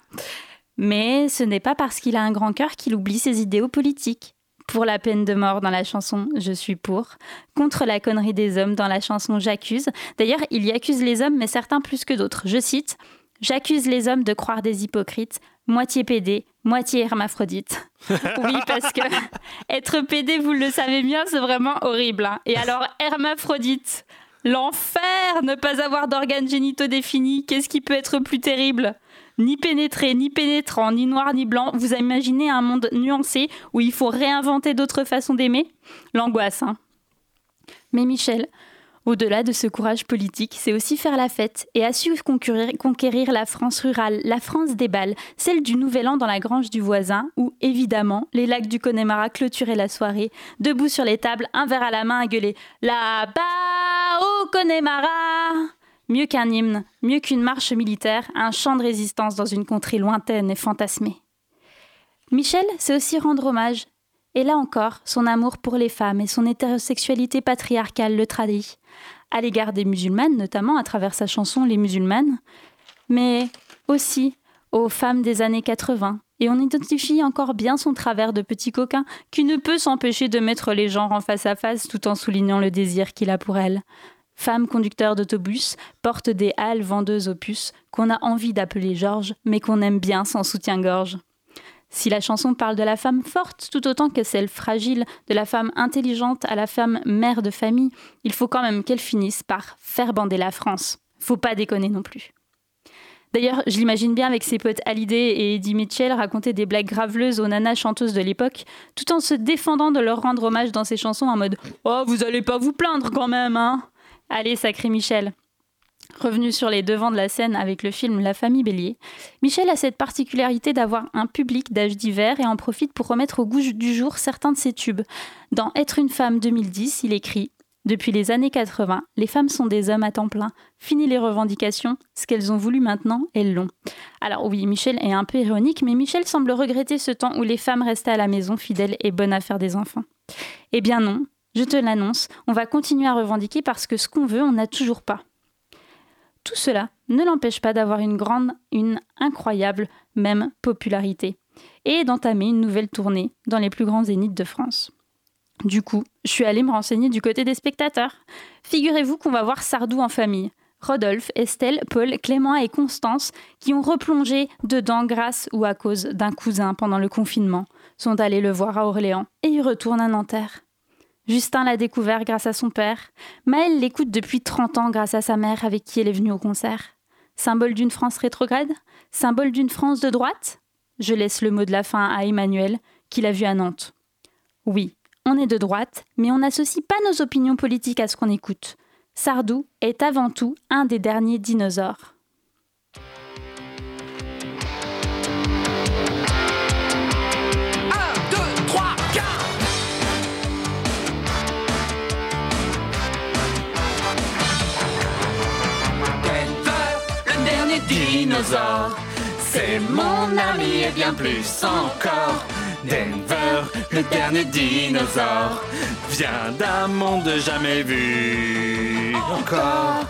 Mais ce n'est pas parce qu'il a un grand cœur qu'il oublie ses idéaux politiques. Pour la peine de mort dans la chanson Je suis pour, contre la connerie des hommes dans la chanson J'accuse. D'ailleurs, il y accuse les hommes, mais certains plus que d'autres. Je cite J'accuse les hommes de croire des hypocrites, moitié pédé, moitié hermaphrodite. oui, parce que être pédé, vous le savez bien, c'est vraiment horrible. Hein. Et alors, hermaphrodite, l'enfer, ne pas avoir d'organes génitaux définis, qu'est-ce qui peut être plus terrible? Ni pénétré, ni pénétrant, ni noir, ni blanc. Vous imaginez un monde nuancé où il faut réinventer d'autres façons d'aimer? L'angoisse, hein. Mais Michel, au-delà de ce courage politique, c'est aussi faire la fête et a su conquérir, la France rurale, la France des balles, celle du Nouvel An dans la grange du voisin, où, évidemment, les lacs du Connemara clôturaient la soirée, debout sur les tables, un verre à la main à gueuler Là-bas au Connemara Mieux qu'un hymne, mieux qu'une marche militaire, un chant de résistance dans une contrée lointaine et fantasmée. Michel, c'est aussi rendre hommage. Et là encore, son amour pour les femmes et son hétérosexualité patriarcale le tradit, à l'égard des musulmanes, notamment à travers sa chanson Les musulmanes, mais aussi aux femmes des années 80. Et on identifie encore bien son travers de petit coquin qui ne peut s'empêcher de mettre les genres en face à face tout en soulignant le désir qu'il a pour elles. Femme conducteur d'autobus, porte des halles vendeuses opus qu'on a envie d'appeler Georges, mais qu'on aime bien sans soutien-gorge. Si la chanson parle de la femme forte tout autant que celle fragile, de la femme intelligente à la femme mère de famille, il faut quand même qu'elle finisse par faire bander la France. Faut pas déconner non plus. D'ailleurs, je l'imagine bien avec ses potes Hallyday et Eddie Mitchell raconter des blagues graveleuses aux nanas chanteuses de l'époque, tout en se défendant de leur rendre hommage dans ses chansons en mode Oh, vous allez pas vous plaindre quand même, hein Allez, sacré Michel. Revenu sur les devants de la scène avec le film La famille Bélier, Michel a cette particularité d'avoir un public d'âge divers et en profite pour remettre au goût du jour certains de ses tubes. Dans Être une femme 2010, il écrit Depuis les années 80, les femmes sont des hommes à temps plein. Fini les revendications, ce qu'elles ont voulu maintenant, elles l'ont. Alors oui, Michel est un peu ironique, mais Michel semble regretter ce temps où les femmes restaient à la maison fidèles et bonnes à faire des enfants. Eh bien non, je te l'annonce, on va continuer à revendiquer parce que ce qu'on veut, on n'a toujours pas. Tout cela ne l'empêche pas d'avoir une grande, une incroyable même popularité et d'entamer une nouvelle tournée dans les plus grands zéniths de France. Du coup, je suis allée me renseigner du côté des spectateurs. Figurez-vous qu'on va voir Sardou en famille. Rodolphe, Estelle, Paul, Clément et Constance, qui ont replongé dedans grâce ou à cause d'un cousin pendant le confinement, sont allés le voir à Orléans et y retournent à Nanterre. Justin l'a découvert grâce à son père. Maëlle l'écoute depuis 30 ans grâce à sa mère avec qui elle est venue au concert. Symbole d'une France rétrograde? Symbole d'une France de droite? Je laisse le mot de la fin à Emmanuel, qui l'a vu à Nantes. Oui, on est de droite, mais on n'associe pas nos opinions politiques à ce qu'on écoute. Sardou est avant tout un des derniers dinosaures. Dinosaure. C'est mon ami et bien plus encore. Denver, le dernier dinosaure, vient d'un monde jamais vu encore.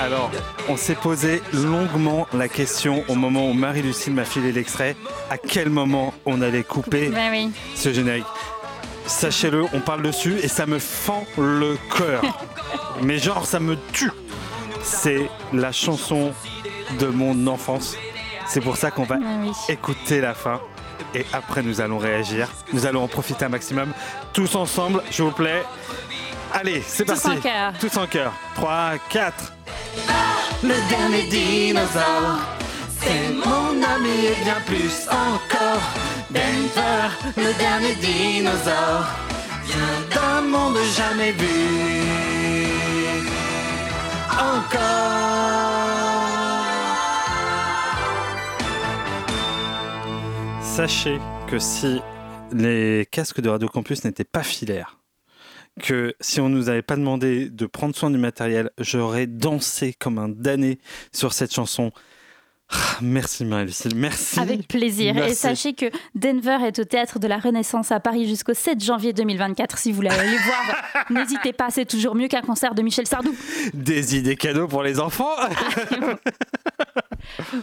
Alors, on s'est posé longuement la question au moment où Marie-Lucille m'a filé l'extrait, à quel moment on allait couper Ben ce générique? Sachez-le, on parle dessus et ça me fend le cœur. Mais genre, ça me tue. C'est la chanson de mon enfance. C'est pour ça qu'on va Ah écouter la fin. Et après, nous allons réagir. Nous allons en profiter un maximum. Tous ensemble, s'il vous plaît. Allez, c'est Tous parti. en chœur. Tous en cœur. 3, 4. Le dernier dinosaure, c'est mon ami et bien plus encore. Denver, le dernier dinosaure, vient d'un monde jamais vu. Encore. Sachez que si les casques de Radio Campus n'étaient pas filaires, que si on nous avait pas demandé de prendre soin du matériel, j'aurais dansé comme un damné sur cette chanson. Ah, Merci Marie-Lucille, merci. Avec plaisir. Et sachez que Denver est au théâtre de la Renaissance à Paris jusqu'au 7 janvier 2024. Si vous voulez aller voir, n'hésitez pas, c'est toujours mieux qu'un concert de Michel Sardou. Des idées cadeaux pour les enfants.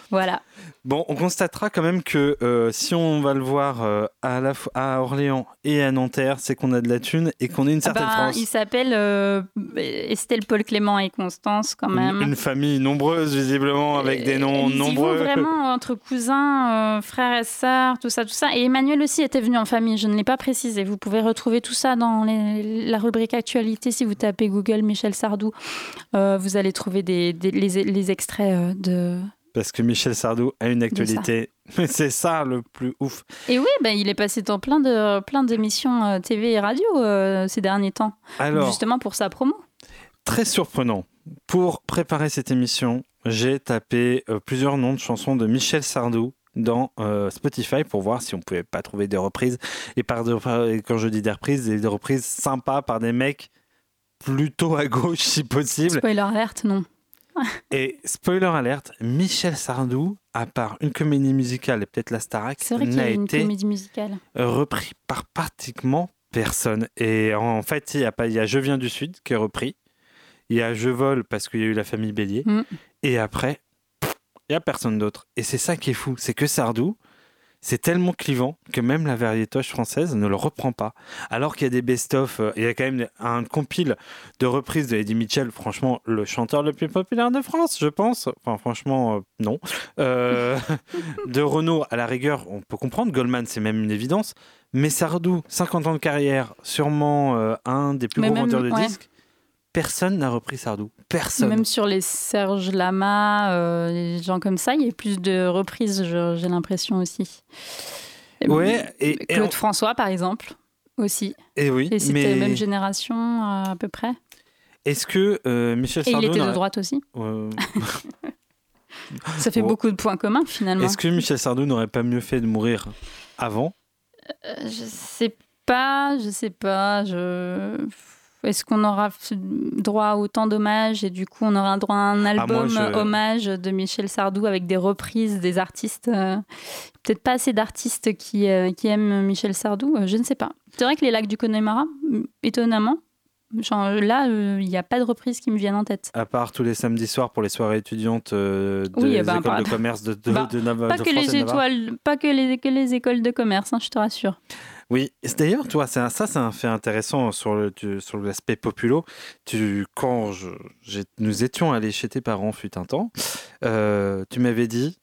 Voilà. Bon, on constatera quand même que euh, si on va le voir euh, à, la à Orléans et à Nanterre, c'est qu'on a de la thune et qu'on est une Ah certaine ben, France. il s'appelle euh, Estelle, Paul Clément et Constance quand même. Une, une famille nombreuse, visiblement, avec des noms Ils y vont nombreux. vraiment entre cousins, frères et sœurs, tout ça, tout ça. Et Emmanuel aussi était venu en famille, je ne l'ai pas précisé. Vous pouvez retrouver tout ça dans les- la rubrique actualité. Si vous tapez Google Michel Sardou, vous allez trouver des, des- les, les extraits de... Parce que Michel Sardou a une actualité. C'est ça le plus ouf. Et oui, ben, il est passé dans plein de plein d'émissions euh, TV et radio euh, ces derniers temps, Alors, justement pour sa promo. très surprenant. Pour préparer cette émission, j'ai tapé euh, plusieurs noms de chansons de Michel Sardou dans euh, Spotify pour voir si on pouvait pas trouver des reprises. Et par de- quand je dis des reprises, des, des reprises sympas par des mecs plutôt à gauche si possible. Spoiler alerte, non. Et spoiler alerte, Michel Sardou, à part une comédie musicale et peut-être la Starac, n'a été repris par pratiquement personne. Et en fait, il y a, pas, il y a Je viens du Sud qui est repris. Il y a Je vole parce qu'il y a eu la famille Bélier. Mm. Et après, il y a personne d'autre. Et c'est ça qui est fou, c'est que Sardou, c'est tellement clivant que même la variétoche française ne le reprend pas. Alors qu'il y a des best-of, euh, il y a quand même un compile de reprises de Eddie Mitchell, franchement, le chanteur le plus populaire de France, je pense. Enfin, franchement, euh, non. Euh, de Renault, à la rigueur, on peut comprendre. Goldman, c'est même une évidence. Mais Sardou, 50 ans de carrière, sûrement euh, un des plus Mais gros vendeurs de ouais. disques. Personne n'a repris Sardou. Personne. Même sur les Serge Lama, euh, les gens comme ça, il y a plus de reprises, j'ai l'impression aussi. Ouais, et, et Claude François, par exemple, aussi. et oui, Et c'était mais même génération euh, à peu près. est-ce que euh, Michel Et il Sardou était de droite aussi. Ça fait Oh. beaucoup de points communs finalement. Est-ce que Michel Sardou n'aurait pas mieux fait de mourir avant? Je sais pas, je sais pas. Je... Est-ce qu'on aura droit à autant d'hommages et du coup on aura droit à un album Ah, je- hommage de Michel Sardou avec des reprises des artistes euh, Peut-être pas assez d'artistes qui, euh, qui aiment Michel Sardou, euh, je ne sais pas. C'est vrai que les lacs du Connemara, mm, étonnamment, genre, là euh, il n'y a pas de reprises qui me viennent en tête. À part tous les samedis soirs pour les soirées étudiantes euh, de Oui, les eh ben, écoles par- de commerce de, de, Bah, de Pas de que, France les et de Navarre. étoiles, pas que les, que les écoles de commerce, hein, je te rassure. Oui, d'ailleurs, toi, ça, c'est un fait intéressant sur le tu- sur l'aspect populo. Tu, quand je- nous étions allés chez tes parents, fut un temps, euh, tu m'avais dit,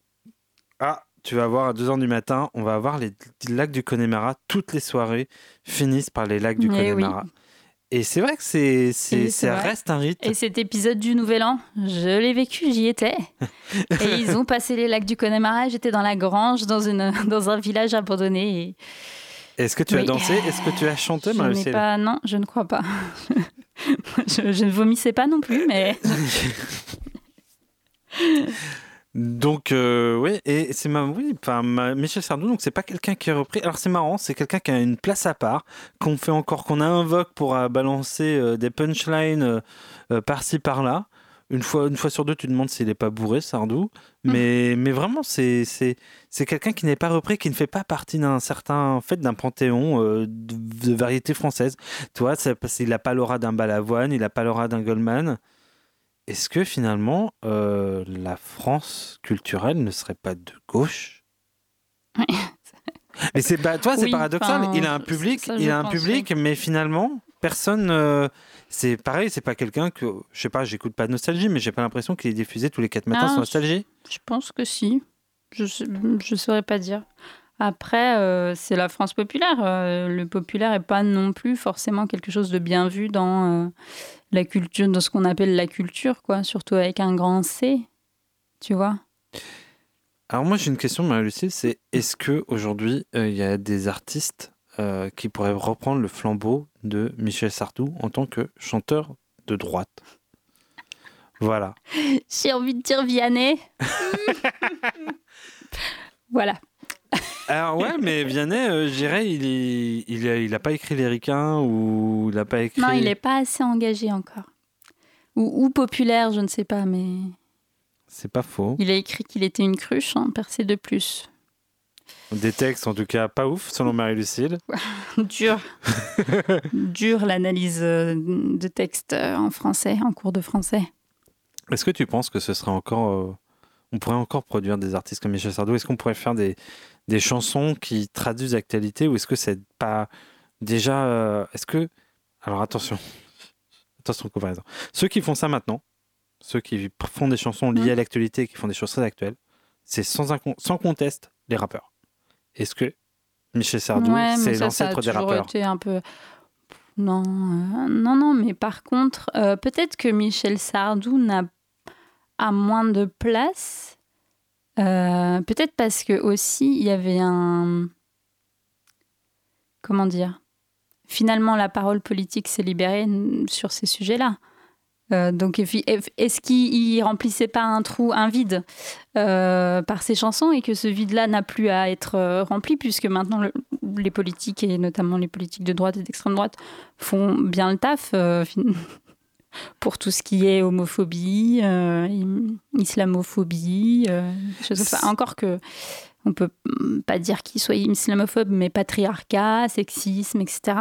ah, tu vas voir à 2h du matin, on va voir les lacs du Connemara. Toutes les soirées finissent par les lacs du oui. Connemara. Et c'est vrai que c'est, c'est, Et c'est ça vrai. reste un rite. Et cet épisode du Nouvel An, je l'ai vécu, j'y étais. et ils ont passé les lacs du Connemara. J'étais dans la grange, dans, une, dans un village abandonné. Et Est-ce que tu as dansé? Est-ce que tu as chanté, je n'ai pas, non, je ne crois pas. je, je ne vomissais pas non plus, mais Donc, euh, oui, et c'est ma, oui, enfin, ma- Michel Sardou, donc c'est pas quelqu'un qui est repris. Alors, c'est marrant, c'est quelqu'un qui a une place à part, qu'on fait encore, qu'on invoque pour euh, balancer euh, des punchlines euh, par-ci, par-là. Une fois, une fois sur deux, tu demandes s'il est pas bourré, Sardou. Mais, mais vraiment, c'est, c'est, c'est quelqu'un qui n'est pas repris, qui ne fait pas partie d'un certain, en fait, d'un panthéon euh, de, de variété française. Tu vois, c'est parce qu'il n'a pas l'aura d'un Balavoine, il n'a pas l'aura d'un Goldman. Est-ce que finalement, euh, la France culturelle ne serait pas de gauche? Oui. Mais c'est pas, toi, c'est Oui, paradoxal. il a un public, ça, il a un public, mais finalement, personne. euh, c'est pareil, c'est pas quelqu'un que, je sais pas, j'écoute pas de Nostalgie, mais j'ai pas l'impression qu'il est diffusé tous les quatre matins Ah, sur Nostalgie. je pense que si. Je ne saurais pas dire. Après, euh, c'est la France populaire. Euh, le populaire n'est pas non plus forcément quelque chose de bien vu dans la culture, dans ce qu'on appelle la culture, quoi. Surtout avec un grand C, tu vois. Alors moi, j'ai une question, Marie-Lucille, c'est est-ce que aujourd'hui il y a des artistes euh, qui pourraient reprendre le flambeau de Michel Sardou en tant que chanteur de droite Voilà. J'ai envie de dire Vianney. voilà. Alors ouais, mais Vianney, euh, je dirais, il, est, il, a, il a pas écrit les ricains ou il a pas écrit. Non, il n'est pas assez engagé encore. Ou, ou populaire, je ne sais pas, mais C'est pas faux. il a écrit qu'il était une cruche, hein, percé de plus. Des textes, en tout cas, pas ouf, selon Marie-Lucille. Dur. Dur l'analyse euh, de texte euh, en français, en cours de français. Est-ce que tu penses que ce serait encore. euh, on pourrait encore produire des artistes comme Michel Sardou? Est-ce qu'on pourrait faire des, des chansons qui traduisent l'actualité ou est-ce que c'est pas déjà. euh, est-ce que. Alors attention. Attention, comparaison. Ceux qui font ça maintenant, ceux qui font des chansons liées Mhm. à l'actualité et qui font des choses très actuelles, c'est sans, sans conteste les rappeurs. Est-ce que Michel Sardou, Ouais, c'est l'ancêtre des rappeurs été un peu. Non, euh, non, non, mais par contre, euh, peut-être que Michel Sardou n'a a moins de place. Euh, peut-être parce que aussi il y avait un. Comment dire Finalement, la parole politique s'est libérée sur ces sujets-là. Euh, donc, est-ce qu'il remplissait pas un trou, un vide euh, par ses chansons et que ce vide-là n'a plus à être euh, rempli puisque maintenant le- les politiques et notamment les politiques de droite et d'extrême droite font bien le taf euh, pour tout ce qui est homophobie, islamophobie, choses comme ça. Encore que on peut pas dire qu'il soit islamophobe, mais patriarcat, sexisme, etc.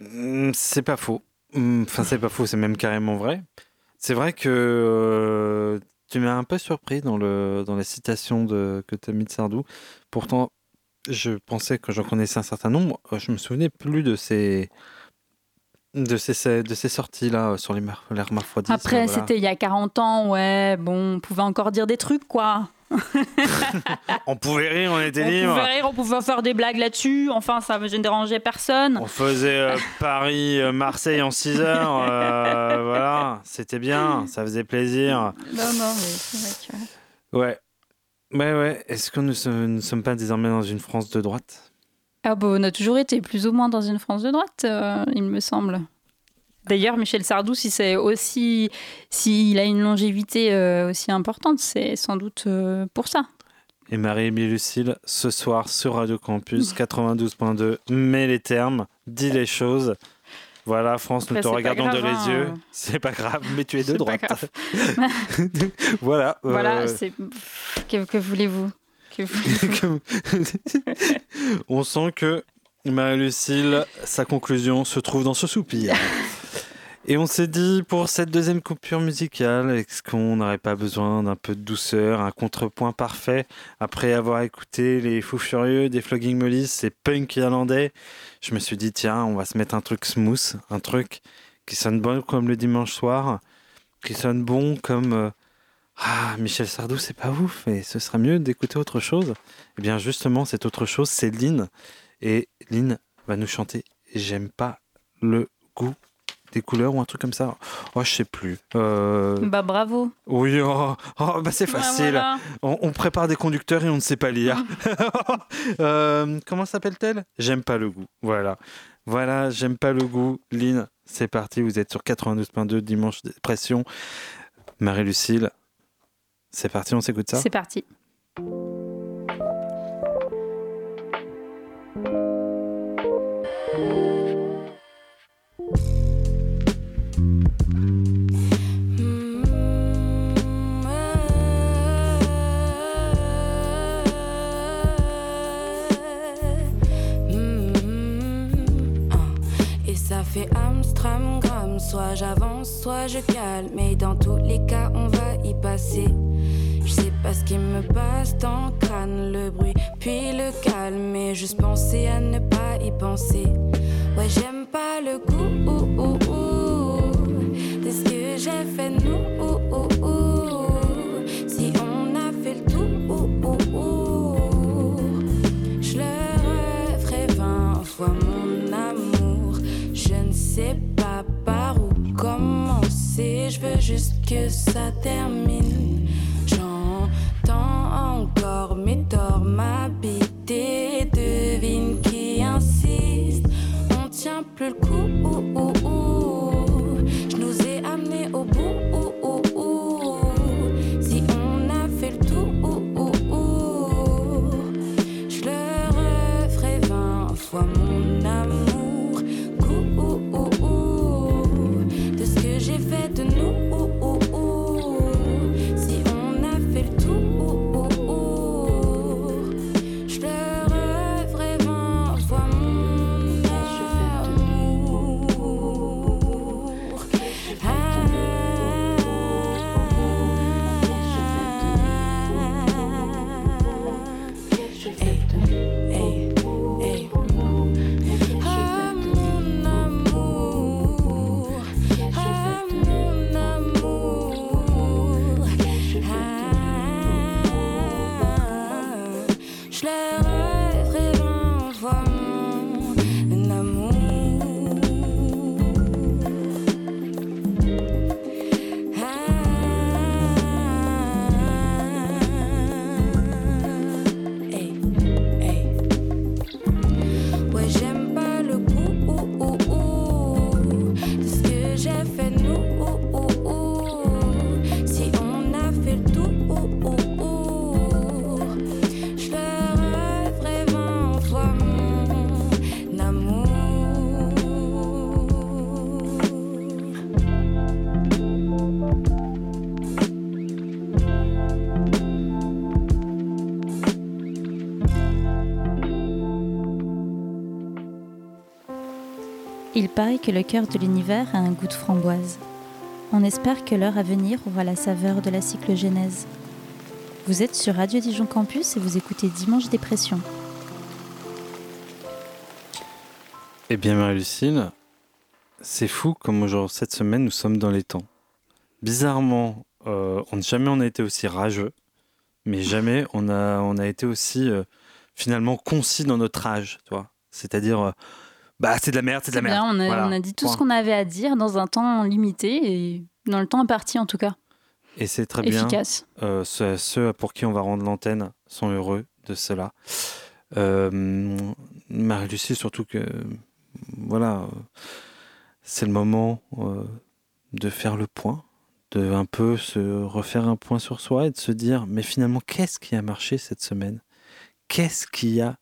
Mm, C'est pas faux. Mm, Enfin, c'est pas faux, c'est même carrément vrai. C'est vrai que euh, tu m'as un peu surpris dans, le, dans la citation de, que tu as mis de Sardou. Pourtant, je pensais que j'en connaissais un certain nombre. Euh, Je me souvenais plus de ces, de ces, de ces sorties-là euh, sur les l'air. Après, voilà. c'était il y a 40 ans, ouais, bon, on pouvait encore dire des trucs, quoi. On pouvait rire, on était On libre. pouvait rire, on pouvait faire des blagues là-dessus. Enfin, ça ne dérangeait personne. On faisait euh, Paris-Marseille en 6 heures. euh, voilà, c'était bien, ça faisait plaisir. Non, non, mais c'est vrai que... Ouais. Ouais, ouais. Est-ce que nous ne sommes pas désormais dans une France de droite? Ah bah, on a toujours été plus ou moins dans une France de droite, euh, il me semble. D'ailleurs, Michel Sardou, si c'est aussi, s'il a une longévité euh, aussi importante, c'est sans doute euh, pour ça. Et Marie-Émilie Lucille, ce soir sur Radio Campus 92.2, mets les termes, dis les choses. Voilà, France, nous te regardons grave, de les hein. yeux. C'est pas grave, mais tu es de droite. voilà. euh, Voilà, c'est que, que voulez-vous? Que voulez-vous? On sent que Marie-Lucille, sa conclusion se trouve dans ce soupir. Et on s'est dit, pour cette deuxième coupure musicale, est-ce qu'on n'aurait pas besoin d'un peu de douceur, un contrepoint parfait Après avoir écouté les Fous Furieux, des Flogging Mollies, ces punk irlandais, je me suis dit, tiens, on va se mettre un truc smooth, un truc qui sonne bon comme le dimanche soir, qui sonne bon comme... euh, Ah, Michel Sardou, c'est pas ouf, et ce sera mieux d'écouter autre chose. Eh bien, justement, cette autre chose, c'est Lynn. Et Lynn va nous chanter J'aime pas le goût des couleurs ou un truc comme ça. Oh, je sais plus. Euh, bah bravo. Oui, oh, oh bah c'est facile. on, prépare des conducteurs et on ne sait pas lire. euh, comment s'appelle-t-elle? J'aime pas le goût. Voilà. Voilà, j'aime pas le goût. Lynn, c'est parti. Vous êtes sur 92.2 dimanche pression. Marie-Lucille, c'est parti, on s'écoute ça? C'est parti. Soit j'avance, soit je calme. Mais dans tous les cas, on va y passer. Je sais pas ce qui me passe dans le crâne, le bruit, puis le calme. Mais juste penser à ne pas y penser. Ouais, j'aime pas le goût de ce que j'ai fait, nous. Si on a fait le tout, je le referai vingt fois mon amour. Je ne sais pas veux juste que ça termine. J'entends encore mes torts m'habiter, Paraît que le cœur de l'univers a un goût de framboise. On espère que l'heure à venir aura la saveur de la cyclogénèse. Vous êtes sur Radio Dijon Campus et vous écoutez Dimanche Dépression. Eh bien, Marie-Lucille, c'est fou comme aujourd'hui, cette semaine, nous sommes dans les temps. Bizarrement, euh, on, jamais on a été aussi rageux, mais jamais on a, on a été aussi euh, finalement concis dans notre rage, tu vois. C'est-à-dire, euh, bah c'est de la merde, c'est de la merde. bien, on a, Voilà. on a dit tout Point. ce qu'on avait à dire dans un temps limité et dans le temps imparti en tout cas. Et c'est très bien. Efficace. Euh, ceux, ceux pour qui on va rendre l'antenne sont heureux de cela. Euh, Marie-Lucie, surtout que, voilà, c'est le moment euh, de faire le point, de un peu se refaire un point sur soi et de se dire, mais finalement, qu'est-ce qui a marché cette semaine? Qu'est-ce qui a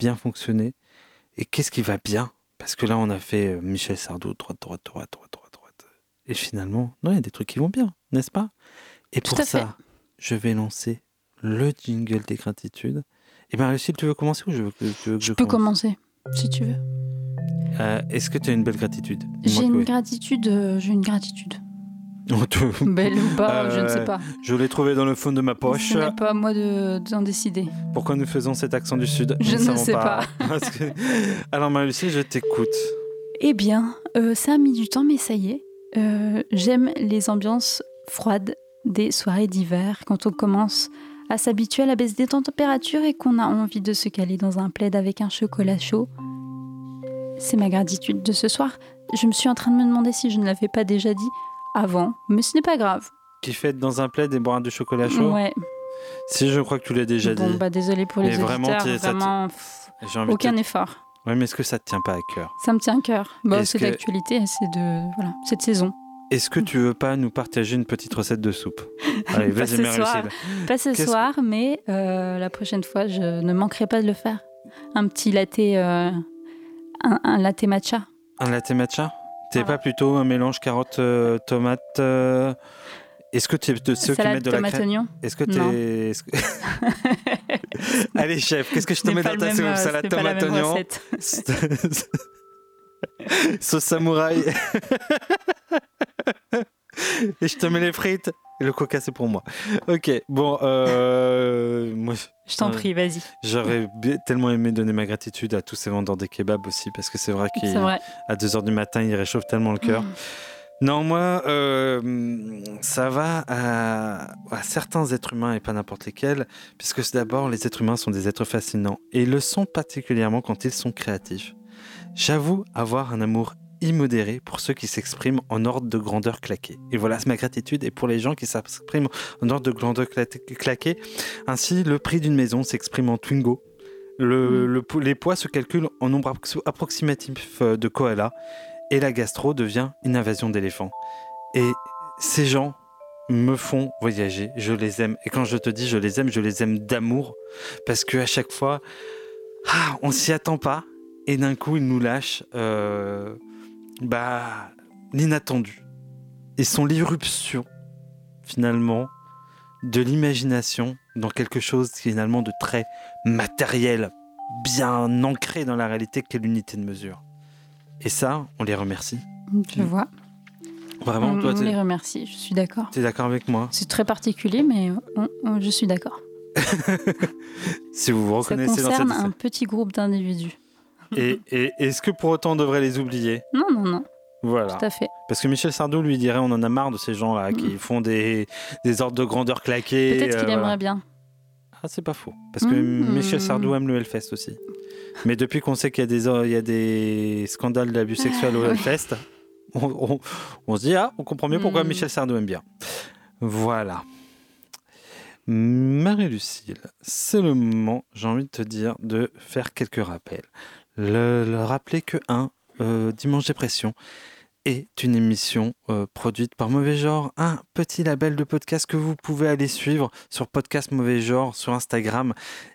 bien fonctionné? Et qu'est-ce qui va bien? Parce que là, on a fait euh, Michel Sardou, droite, droite, droite, droite, droite, droite. Et finalement, non, il y a des trucs qui vont bien, n'est-ce pas? Et Tout pour fait. ça, je vais lancer le jingle des gratitudes. Et bien, Lucille, tu veux commencer ou je veux que, tu veux que je, Je peux commence? commencer si tu veux. Euh, Est-ce que tu as une belle gratitude? Dis-moi J'ai une oui. gratitude, euh, j'ai une gratitude. Belle ou pas, je ne sais Euh, pas. Je l'ai trouvé dans le fond de ma poche. Ce n'est pas à moi de- d'en décider. Pourquoi nous faisons cet accent du Sud? Je Nous ne sais pas. Que- Alors, Marie-Lucie, je t'écoute. Eh bien, euh, ça a mis du temps, mais ça y est. Euh, J'aime les ambiances froides des soirées d'hiver, quand on commence à s'habituer à la baisse des températures et qu'on a envie de se caler dans un plaid avec un chocolat chaud. C'est ma gratitude de ce soir. Je me suis en train de me demander si je ne l'avais pas déjà dit avant, mais ce n'est pas grave. Qui fait dans un plaid et boire du chocolat chaud Ouais. Si, je crois que tu l'as déjà bon, dit. bah désolé pour les Mais auditeurs, vraiment, vraiment, de aucun effort. Ouais, mais est-ce que ça te tient pas à cœur? Ça me tient à cœur. Bah, Est-ce c'est que- d'actualité, c'est de voilà, cette saison. Est-ce que tu veux pas nous partager une petite recette de soupe? Allez, Pas vas-y, ce soir. Pas ce soir, mais euh, la prochaine fois, je ne manquerai pas de le faire. Un petit latte, euh, un, un latte matcha. Un latte matcha? T'es Voilà. pas plutôt un mélange carotte, euh, tomate euh, Est-ce que tu es de ceux qui Salade mettent de la tomate crème oignon. Est-ce que Non. t'es. est-ce que- Allez, chef, qu'est-ce que je te mets dans ta même, soupe euh, Salade la tomate oignon. Sauce samouraï. Et je te mets les frites. Et le coca, c'est pour moi. Ok, bon, euh, moi, Je t'en prie, vas-y. j'aurais tellement aimé donner ma gratitude à tous ces vendeurs des kebabs aussi, parce que c'est vrai qu'à 2h du matin, ils réchauffent tellement le cœur. Mm. Non, moi, euh, ça va à, à certains êtres humains et pas n'importe lesquels, puisque d'abord, les êtres humains sont des êtres fascinants, et ils le sont particulièrement quand ils sont créatifs. J'avoue avoir un amour immodéré pour ceux qui s'expriment en ordre de grandeur claqué. Et voilà, c'est ma gratitude, et pour les gens qui s'expriment en ordre de grandeur cla- claqué, ainsi le prix d'une maison s'exprime en Twingo. Le, Mm. le les poids se calculent en nombre appro- approximatif euh, de koalas et la gastro devient une invasion d'éléphants. Et ces gens me font voyager, je les aime. Et quand je te dis je les aime, je les aime d'amour, parce que à chaque fois, ah, on s'y attend pas, et d'un coup ils nous lâchent, euh, bah, l'inattendu. Ils sont l'irruption, finalement, de l'imagination dans quelque chose finalement de très matériel, bien ancré dans la réalité qu'est l'unité de mesure. Et ça, on les remercie. Je vois. Vraiment, on toi, on les remercie, je suis d'accord. t'es d'accord avec moi? C'est très particulier, mais on- on- je suis d'accord. Si vous vous Ça reconnaissez dans concerne cette... un petit groupe d'individus. Et, et est-ce que pour autant on devrait les oublier? Non, non, non, Voilà. tout à fait. Parce que Michel Sardou lui dirait on en a marre de ces gens-là qui font des, des ordres de grandeur claqués. Mm. Peut-être qu'il euh, aimerait voilà. bien. Ah, c'est pas faux. Parce que Mmh. Michel Sardou aime le Hellfest aussi. Mais depuis qu'on sait qu'il y a des, il y a des scandales d'abus sexuels au Ah. Hellfest, on, on- on se dit, ah, on comprend mieux pourquoi Mmh. Michel Sardou aime bien. Voilà. Marie-Lucille, c'est le moment, j'ai envie de te dire, de faire quelques rappels. Le, le rappeler que, un, euh, Dimanche Dépression est une émission euh, produite par Mauvais Genre, un petit label de podcast que vous pouvez aller suivre sur Podcast Mauvais Genre sur Instagram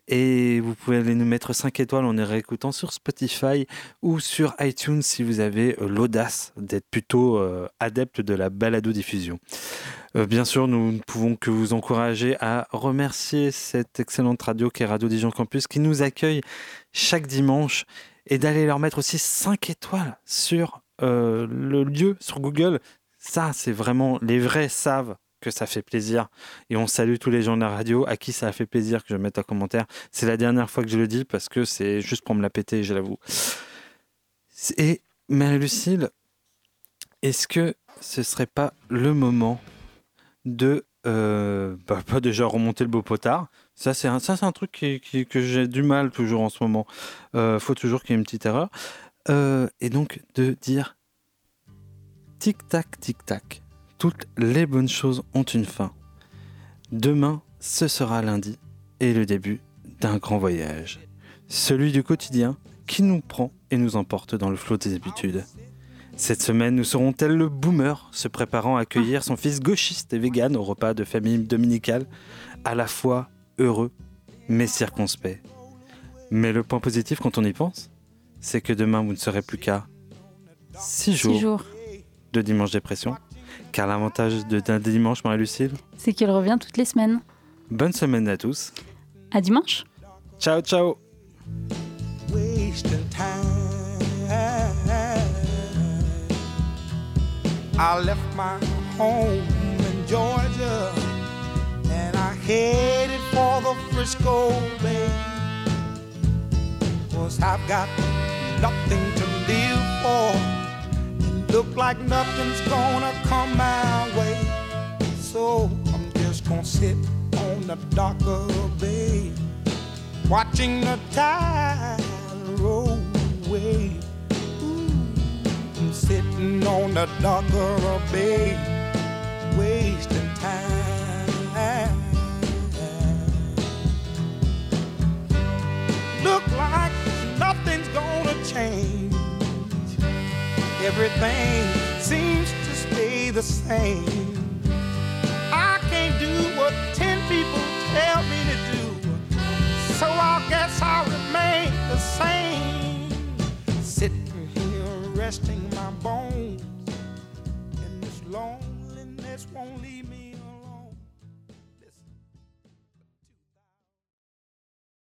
et vous pouvez aller nous mettre 5 étoiles en les réécoutant sur Spotify ou sur iTunes si vous avez euh, l'audace d'être plutôt euh, adepte de la balado-diffusion. Bien sûr, nous ne pouvons que vous encourager à remercier cette excellente radio qui est Radio Dijon Campus qui nous accueille chaque dimanche et d'aller leur mettre aussi 5 étoiles sur euh, le lieu sur Google. Ça, c'est vraiment, les vrais savent que ça fait plaisir. Et on salue tous les gens de la radio à qui ça a fait plaisir que je mette un commentaire. C'est la dernière fois que je le dis parce que c'est juste pour me la péter, je l'avoue. Et Marie-Lucille, est-ce que ce serait pas le moment de euh, bah, pas déjà remonter le beau potard ça c'est un, un truc qui- que j'ai du mal toujours en ce moment. Euh, faut toujours qu'il y ait une petite erreur. Euh, et donc de dire tic tac tic tac toutes les bonnes choses ont une fin. Demain ce sera lundi et le début d'un grand voyage. Celui du quotidien qui nous prend et nous emporte dans le flot des habitudes. Cette semaine, nous serons tels le boomer se préparant à accueillir son fils gauchiste et vegan au repas de famille dominical, à la fois heureux mais circonspect. Mais le point positif quand on y pense, c'est que demain vous ne serez plus qu'à 6 jours, Six jours. de dimanche dépression. Car l'avantage de- d'un dimanche, Marie-Lucille, C'est qu'il revient toutes les semaines. bonne semaine à tous. À dimanche. Ciao, ciao. I left my home in Georgia and I headed for the Frisco Bay. Cause I've got nothing to live for. Look like nothing's gonna come my way. So I'm just gonna sit on the dock of bay, watching the tide roll away. Ooh, sitting on the dock of bay, wasting time. Look like nothing's gonna change. Everything seems to stay the same. I can't do what ten people tell me to do, so I guess I'll remain the same. Sitting here resting my bones, and this loneliness won't leave.